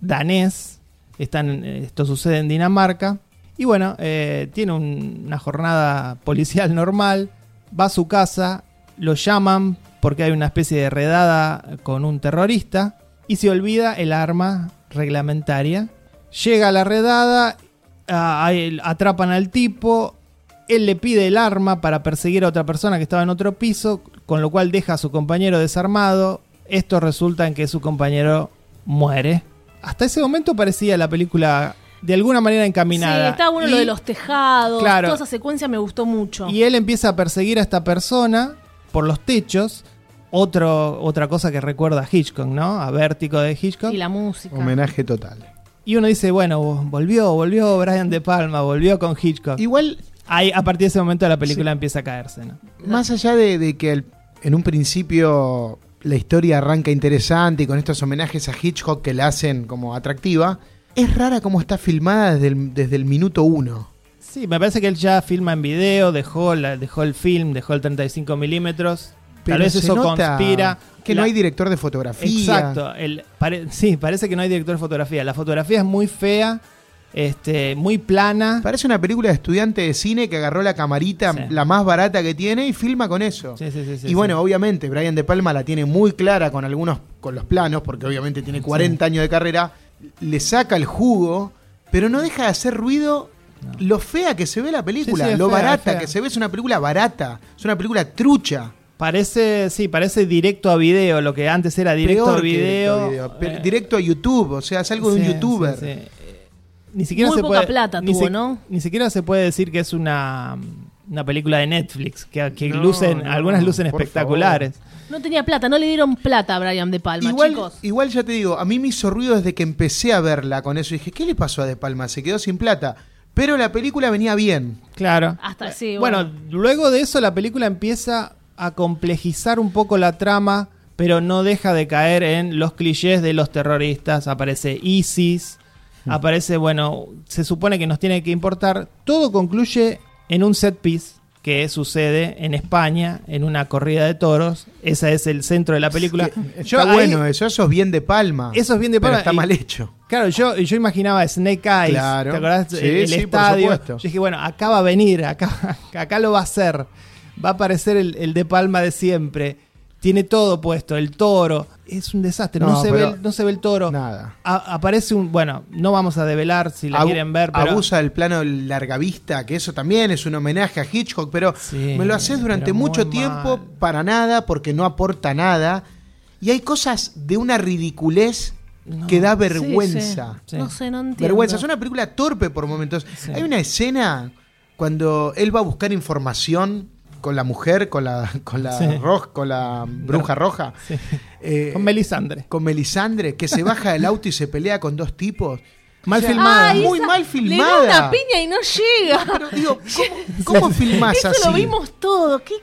danés. Están, eh, esto sucede en Dinamarca. Y bueno, eh, tiene un- una jornada policial normal. Va a su casa, lo llaman porque hay una especie de redada con un terrorista. Y se olvida el arma reglamentaria. Llega a la redada, a- a él- atrapan al tipo, él le pide el arma para perseguir a otra persona que estaba en otro piso, con lo cual deja a su compañero desarmado. Esto resulta en que su compañero muere. Hasta ese momento parecía la película de alguna manera encaminada.
Sí, está bueno lo
Y-
de los tejados.
Claro.
Toda esa secuencia me gustó mucho.
Y él empieza a perseguir a esta persona por los techos. Otro, otra cosa que recuerda a Hitchcock, ¿no? A Vértigo de Hitchcock.
Y la música.
Homenaje total.
Y uno dice, bueno, volvió, volvió Brian De Palma, volvió con Hitchcock.
Igual,
Ahí, a partir de ese momento la película empieza a caerse, ¿no?
más allá de, de que el- en un principio la historia arranca interesante y con estos homenajes a Hitchcock que la hacen como atractiva, es rara como está filmada desde el, desde el minuto uno.
Sí, me parece que él ya filma en video, dejó, la- dejó el film, dejó el 35 milímetros. Tal vez eso conspira.
Que
La-
no hay director de fotografía.
Exacto. El, pare- sí, parece que no hay director de fotografía. La fotografía es muy fea, este, muy plana.
Parece una película de estudiante de cine que agarró la camarita,
Sí.
la más barata que tiene, y filma con eso.
Sí, sí,
y bueno, obviamente, Brian De Palma la tiene muy clara con algunos, con los planos, porque obviamente tiene 40 años de carrera, le saca el jugo, pero no deja de hacer ruido lo fea que se ve la película, lo
fea,
barata que se ve, es una película barata, es una película trucha.
Parece, sí, parece directo a video, lo que antes era directo
Peor
a video.
directo a video, pe-
eh,
directo a YouTube, o sea, es algo de un youtuber.
sí, sí. Eh, Ni siquiera
Muy
se
poca
puede,
plata
ni
tuvo,
se-
¿no?
Ni siquiera se puede decir que es una, una película de Netflix, que, que
No,
lucen,
no,
algunas lucen espectaculares.
No tenía plata, no le dieron plata a Brian De Palma,
Igual,
chicos.
igual ya te digo, a mí me hizo ruido desde que empecé a verla con eso. Y dije, ¿qué le pasó a De Palma? Se quedó sin plata. Pero la película venía bien.
Claro.
Hasta sí,
Bueno,
bueno.
luego de eso la película empieza a complejizar un poco la trama, pero no deja de caer en los clichés de los terroristas. Aparece ISIS, aparece, bueno, se supone que nos tiene que importar. Todo concluye en un set piece que sucede en España, en una corrida de toros. Ese es el centro de la película. Yo
Está
ahí-
bueno eso, eso es bien De Palma.
Eso es bien De
pero
Palma
está
y-
mal hecho.
Claro, yo, yo imaginaba Snake Eyes.
Claro.
¿Te acordás?
Sí,
el
sí,
estadio. Yo dije, bueno, acá va a venir, acá, acá lo va a hacer. Va a aparecer el, el de Palma de siempre. Tiene todo puesto, el toro. Es un desastre, no,
No,
se, ve,
pero
el- no se ve el toro.
Nada.
A- aparece un. Bueno, no vamos a develar si la
Abu-
quieren ver, pero.
Abusa del plano larga vista, que eso también es un homenaje a Hitchcock, pero
Sí,
me lo haces durante
pero muy
mucho tiempo
mal.
para nada, porque no aporta nada. Y hay cosas de una ridiculez que da vergüenza.
Sí,
Sí.
No sé, no entiendo.
Vergüenza. Es una película torpe por momentos.
Sí.
Hay una escena cuando él va a buscar información con la mujer, con la, con la,
Sí.
roj- con la bruja roja.
Sí.
eh,
Con Melisandre.
con Melisandre, que se baja del auto y se pelea con dos tipos.
Mal
O sea,
filmada.
Muy
esa-
mal
Le da
filmada.
una piña y no llega.
Pero digo, ¿cómo, cómo filmás
Eso
así?
lo vimos todo. ¿Qué?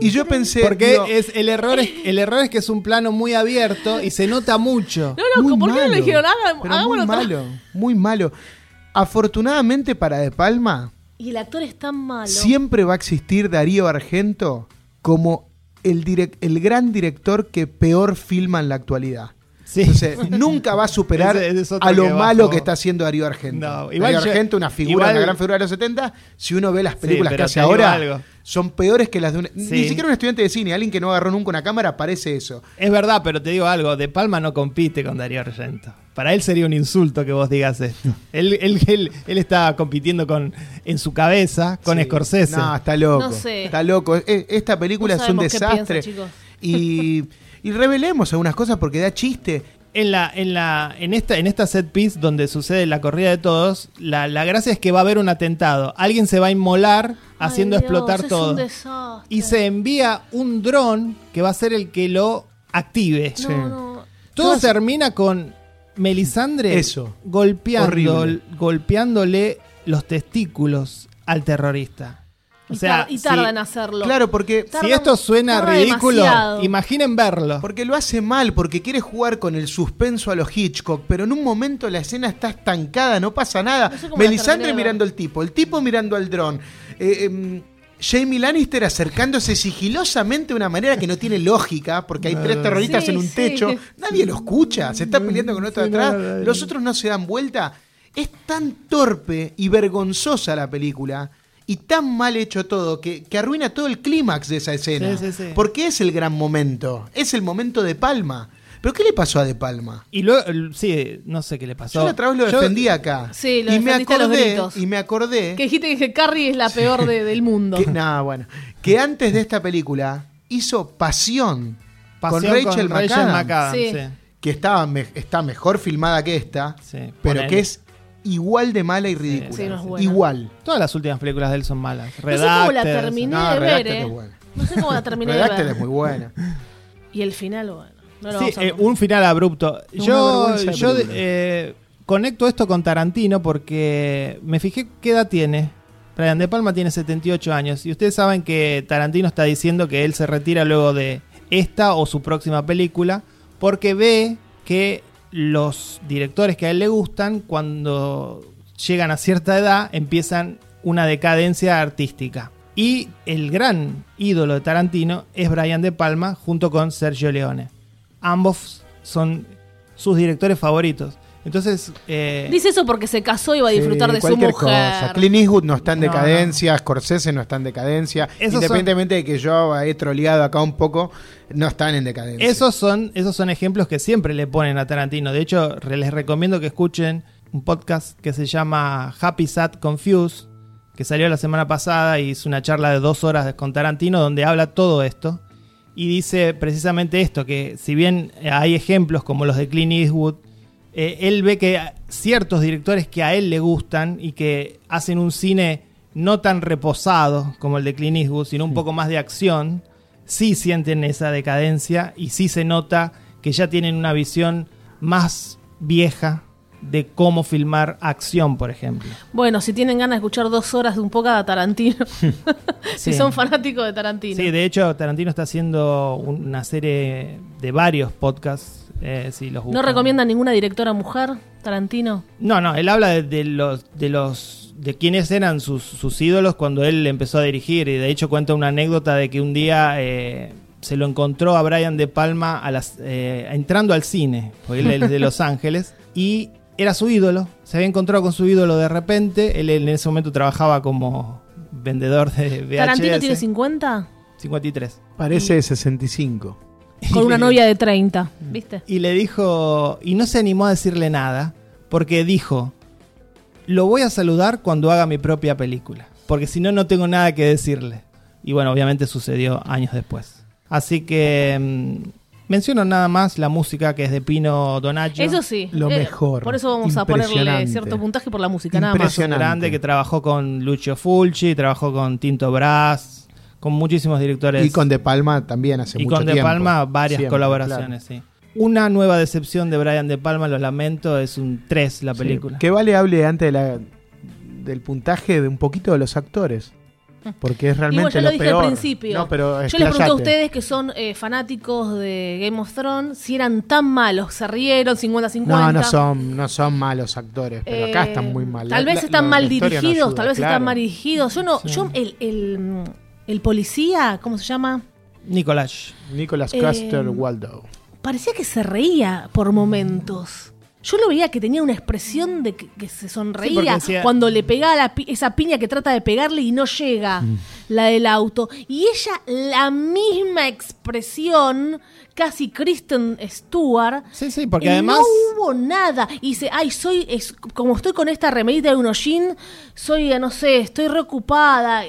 Y yo pensé,
Porque
digo,
es, el, error es, el error es que es un plano muy abierto y se nota mucho.
No, no,
muy
¿por qué no
malo,
le dijeron? Hagan,
pero
hagámoslo
muy malo, muy malo. Afortunadamente para De Palma,
Y el actor es tan malo.
siempre va a existir Darío Argento como el, el gran director que peor filma en la actualidad.
Sí.
Entonces, nunca va a superar
Ese- ese
a lo
que
malo que está haciendo Darío Argento.
No, igual
Darío
yo-
Argento, una figura,
igual-
una gran figura de los 70. Si uno ve las películas que hace ahora,
algo.
son peores que las de un. Ni siquiera un estudiante de cine, alguien que no agarró nunca una cámara, parece eso.
Es verdad, pero te digo algo, De Palma no compite con Darío Argento. Para él sería un insulto que vos digas esto. él, él, él, él está compitiendo con en su cabeza con
Sí.
Scorsese.
No, está loco.
No sé.
Está loco. E- Esta película
No
es un desastre.
piensa,
y, y revelemos algunas cosas porque da chiste.
En la, en la, en esta, en esta set piece donde sucede la corrida de todos, la, la gracia es que va a haber un atentado. Alguien se va a inmolar
Ay,
haciendo
Dios,
explotar
es
todo. Y se envía un dron que va a ser el que lo active.
No,
Sí.
no.
Todo termina con Melisandre
Eso.
golpeando, golpeándole los testículos al terrorista. O
Y,
sea,
y tarda
si-
en hacerlo.
Claro, porque,
Tarda-
si esto suena ridículo,
demasiado.
imaginen verlo.
porque lo hace mal, porque quiere jugar con el suspenso a los Hitchcock, pero en un momento la escena está estancada, no pasa nada.
No sé
Melisandre mirando al tipo, el tipo mirando al dron. Eh, em, Jamie Lannister acercándose sigilosamente de una manera que no tiene lógica, porque hay tres terroristas
Sí,
en un
sí.
techo, nadie lo escucha, se está peleando con otro
Sí,
atrás, los otros no se dan vuelta. Es tan torpe y vergonzosa la película y tan mal hecho todo que, que arruina todo el clímax de esa escena.
Sí, sí, sí.
Porque es el gran momento, es el momento de Palma. ¿Pero qué le pasó a De Palma?
Y luego, sí, no sé qué le pasó.
Yo la otra vez lo
Yo-
defendí acá.
Sí, lo
y me
defendiste a los
acordé, y me acordé
Que dijiste que Carrie es la peor de- del mundo.
que, no, bueno, que antes de esta película hizo Pasión,
Pasión
con Rachel McAdams,
McAdams,
Sí.
sí.
que estaba me- está mejor filmada que esta,
Sí,
pero
ponele.
que es igual de mala y ridícula.
Sí, no es buena.
igual.
Todas las últimas películas de él son malas.
No sé cómo la
Redacted,
terminé
No,
de ver,
Redacted
eh.
es buena.
No sé cómo la terminé de
Redacted
ver.
es muy buena.
Y el final, bueno. No lo
Sí,
vamos a
eh, un final abrupto.
Una
Yo, yo eh, conecto esto con Tarantino porque me fijé qué edad tiene. Brian De Palma tiene 78 años y ustedes saben que Tarantino está diciendo que él se retira luego de esta o su próxima película porque ve que los directores que a él le gustan cuando llegan a cierta edad empiezan una decadencia artística. Y el gran ídolo de Tarantino es Brian De Palma junto con Sergio Leone. Ambos son sus directores favoritos. Entonces, eh,
Dice eso porque se casó y va a disfrutar
Sí,
de su mujer.
cosa. Clint Eastwood no está en
No,
decadencia, Scorsese no está en decadencia.
Esos son-
Independientemente de que yo he troleado acá un poco, no están en decadencia.
esos son, esos son ejemplos que siempre le ponen a Tarantino. De hecho, les recomiendo que escuchen un podcast que se llama Happy Sad Confused, que salió la semana pasada y es una charla de dos horas con Tarantino donde habla todo esto. Y dice precisamente esto, que si bien hay ejemplos como los de Clint Eastwood, eh, él ve que ciertos directores que a él le gustan y que hacen un cine no tan reposado como el de Clint Eastwood, sino un poco más de acción, sí sienten esa decadencia y sí se nota que ya tienen una visión más vieja de cómo filmar acción, por ejemplo.
Bueno, si tienen ganas de escuchar dos horas de un poco de Tarantino, si son fanáticos de Tarantino.
Sí, de hecho, Tarantino está haciendo una serie de varios podcasts. Eh, los
¿No recomienda ninguna directora mujer, Tarantino?
No, no, él habla de, de los de los de quiénes eran sus, sus ídolos cuando él empezó a dirigir y de hecho cuenta una anécdota de que un día eh, se lo encontró a Brian De Palma a las, eh, entrando al cine, porque él es de Los Ángeles y era su ídolo, se había encontrado con su ídolo de repente, él en ese momento trabajaba como vendedor de VHS.
¿Tarantino tiene 50?
53.
Parece 65.
Con una
le-
novia de 30, ¿viste?
Y le dijo, y no se animó a decirle nada, porque dijo, lo voy a saludar cuando haga mi propia película, porque si no, no tengo nada que decirle. Y bueno, obviamente sucedió años después. Así que mm, menciono nada más la música que es de Pino Donaggio.
Eso sí.
Lo
eh,
mejor.
Por eso vamos a ponerle cierto puntaje por la música, nada más.
grande que trabajó con Lucio Fulci, trabajó con Tinto Brass, con muchísimos directores.
Y con De Palma también hace
Y
mucho
con De
tiempo.
Palma varias
Siempre,
colaboraciones, sí. Una nueva decepción de Brian De Palma, lo lamento, es un 3 la película.
Sí. Que vale hable antes de la, del puntaje de un poquito de los actores. Porque es realmente
Igual ya lo dije
peor.
al principio.
No, pero
Yo les pregunté a ustedes que son eh, fanáticos de Game of Thrones si eran tan malos. Se rieron 50-50.
No, no son, no son malos actores, pero acá
Eh,
están muy mal.
Tal vez están
la-
mal
la historia no
dirigidos,
ayuda,
tal vez
claro.
están mal dirigidos. Yo no, yo el, el, el policía, ¿cómo se llama?
Nicolás.
Nicholas
Eh,
Custer Waldo.
Parecía que se reía por momentos. Yo lo veía que tenía una expresión de que, que se sonreía
decía-
cuando le pegaba la pi- esa piña que trata de pegarle y no llega,
Mm.
la del auto. Y ella, la misma expresión, casi Kristen Stewart.
Sí, sí, porque
y
además...
No hubo nada. Y dice, ay, soy, es, como estoy con esta remerita de unos jeans, soy, no sé, estoy reocupada.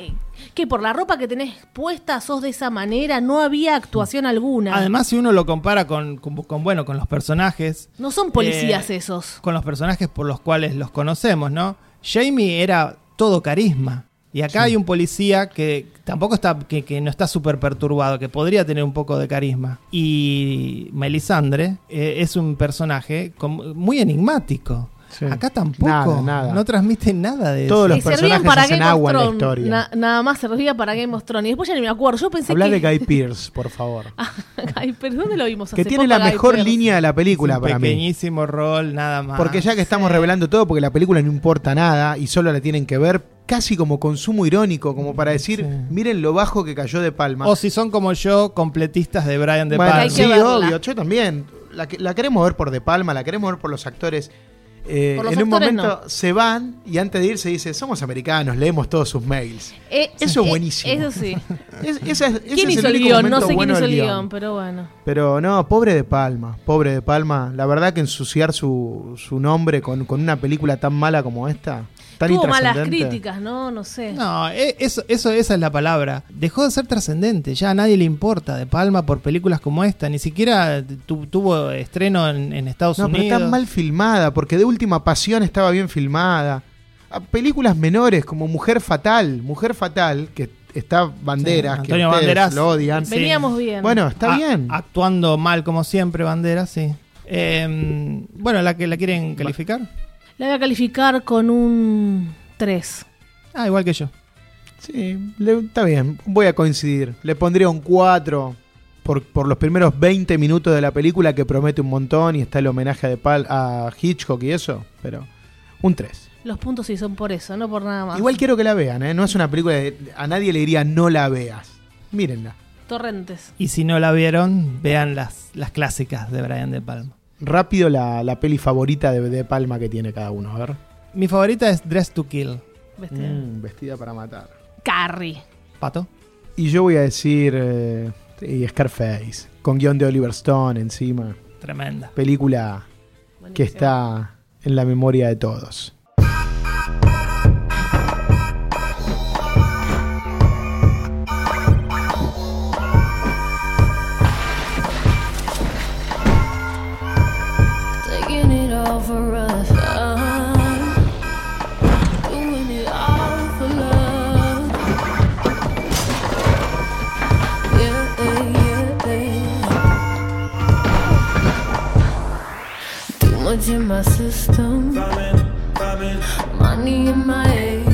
Que por la ropa que tenés puesta sos de esa manera, no había actuación alguna.
Además, si uno lo compara con, con- con, bueno, con los personajes,
no son policías
eh,
esos.
con los personajes por los cuales los conocemos, ¿no? Jamie era todo carisma. Y acá hay un policía que tampoco está, que, que no está súper perturbado, que podría tener un poco de carisma. Y Melisandre eh, es un personaje con- muy enigmático.
Sí.
Acá tampoco.
Nada, nada.
No transmite nada de
Todos
eso.
los personajes
para
hacen
Game
agua en la historia.
Na- nada más servía para Game of Thrones. Y después ya ni me acuerdo. Yo pensé
Habla
que.
de Guy Pearce, por favor.
Ay, pero ¿dónde lo vimos?
que
hace
tiene
poco,
la
Guy
mejor línea de la película
un
para mí.
pequeñísimo rol, nada más.
Porque ya que estamos revelando todo, porque la película no importa nada y solo la tienen que ver casi como consumo irónico, como para decir,
Sí.
miren lo bajo que cayó de Palma.
O si son como yo, completistas de Brian De
Bueno,
Palma.
Que
sí,
verla.
obvio, yo también. La, que- la queremos ver por De Palma, la queremos ver por los actores. Eh, en un momento se van y antes de irse dice, somos americanos, leemos todos sus mails.
Eh,
Eso es
eh,
buenísimo.
Eso sí.
Es- esa es- ese
¿Quién hizo el
único
guion? No sé quién hizo el guion, pero bueno.
Pero no, pobre de Palma, pobre de Palma. La verdad que ensuciar su, su nombre con, con una película tan mala como esta, tan
Tuvo malas críticas, ¿no? No sé.
No, e- eso, eso, esa es la palabra. Dejó de ser trascendente. Ya a nadie le importa De Palma por películas como esta. Ni siquiera tu- tuvo estreno en, en Estados
No, pero
Unidos.
está mal filmada, porque de última pasión estaba bien filmada. A películas menores como Mujer Fatal, Mujer Fatal, que está Banderas,
Sí,
que
Antonio
ustedes
Banderas.
lo odian.
Sí.
Veníamos bien.
Bueno, está
A-
bien.
Actuando mal como siempre, Bandera, sí. Eh, bueno, la que la quieren calificar.
La voy a calificar con un 3.
Ah, igual que yo.
Sí, le- está bien, voy a coincidir. Le pondría un 4 por, por los primeros 20 minutos de la película que promete un montón y está el homenaje de Pal a Hitchcock y eso, pero un 3.
Los puntos sí son por eso, no por nada más.
Igual quiero que la vean, ¿eh? no es una película de, a nadie le diría no la veas. Mírenla.
Torrentes.
Y si no la vieron, vean las, las clásicas de Brian De Palma.
Rápido la, la peli favorita de, de Palma que tiene cada uno, a ver.
Mi favorita es Dress to Kill.
¿viste?
Mm, vestida para matar.
Carrie.
Pato.
Y yo voy a decir eh, sí, Scarface, con guion de Oliver Stone encima.
Tremenda.
Película que está en la memoria de todos.
What's in my system? Money in my head.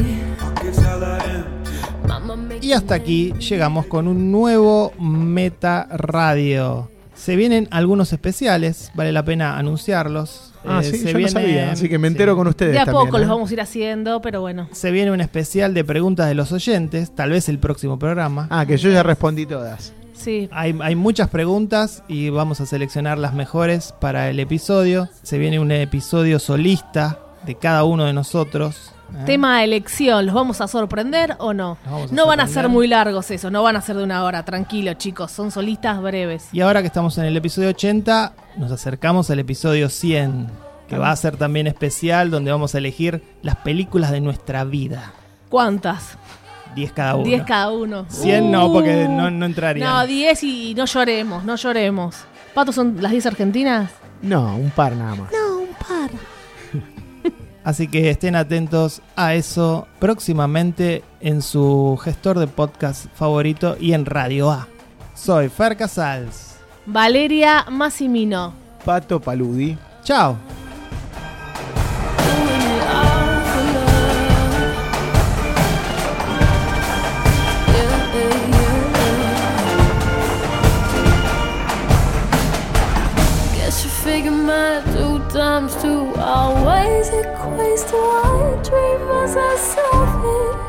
Mama make
Y hasta aquí llegamos con un nuevo Meta Radio. Se vienen algunos especiales, vale la pena anunciarlos.
Ah,
Eh,
sí,
se
yo no sabía, así que me
sí.
entero con ustedes
De a
también,
poco
¿eh?
los vamos a ir haciendo, pero bueno.
Se viene un especial de preguntas de los oyentes, tal vez el próximo programa.
Ah, que yo ya respondí todas.
Sí.
Hay, hay muchas preguntas y vamos a seleccionar las mejores para el episodio. Se viene un episodio solista de cada uno de nosotros. ¿eh?
Tema elección, ¿los vamos a sorprender o no? No van a ser muy largos eso, no van a ser de una hora, tranquilo chicos, son solistas breves.
Y ahora que estamos en el episodio 80, nos acercamos al episodio 100, que va a ser también especial, donde vamos a elegir las películas de nuestra vida.
¿Cuántas?
10 cada uno.
10 cada uno.
100 no, porque no, no entrarían.
No, 10 y no lloremos, no lloremos. ¿Pato son las 10 argentinas?
No, un par nada más.
No, un par.
Así que estén atentos a eso próximamente en su gestor de podcast favorito y en Radio A. Soy Fer Casals.
Valeria Massimino.
Pato Paludi.
Chao.
Times two always equates to one dream was I selfish.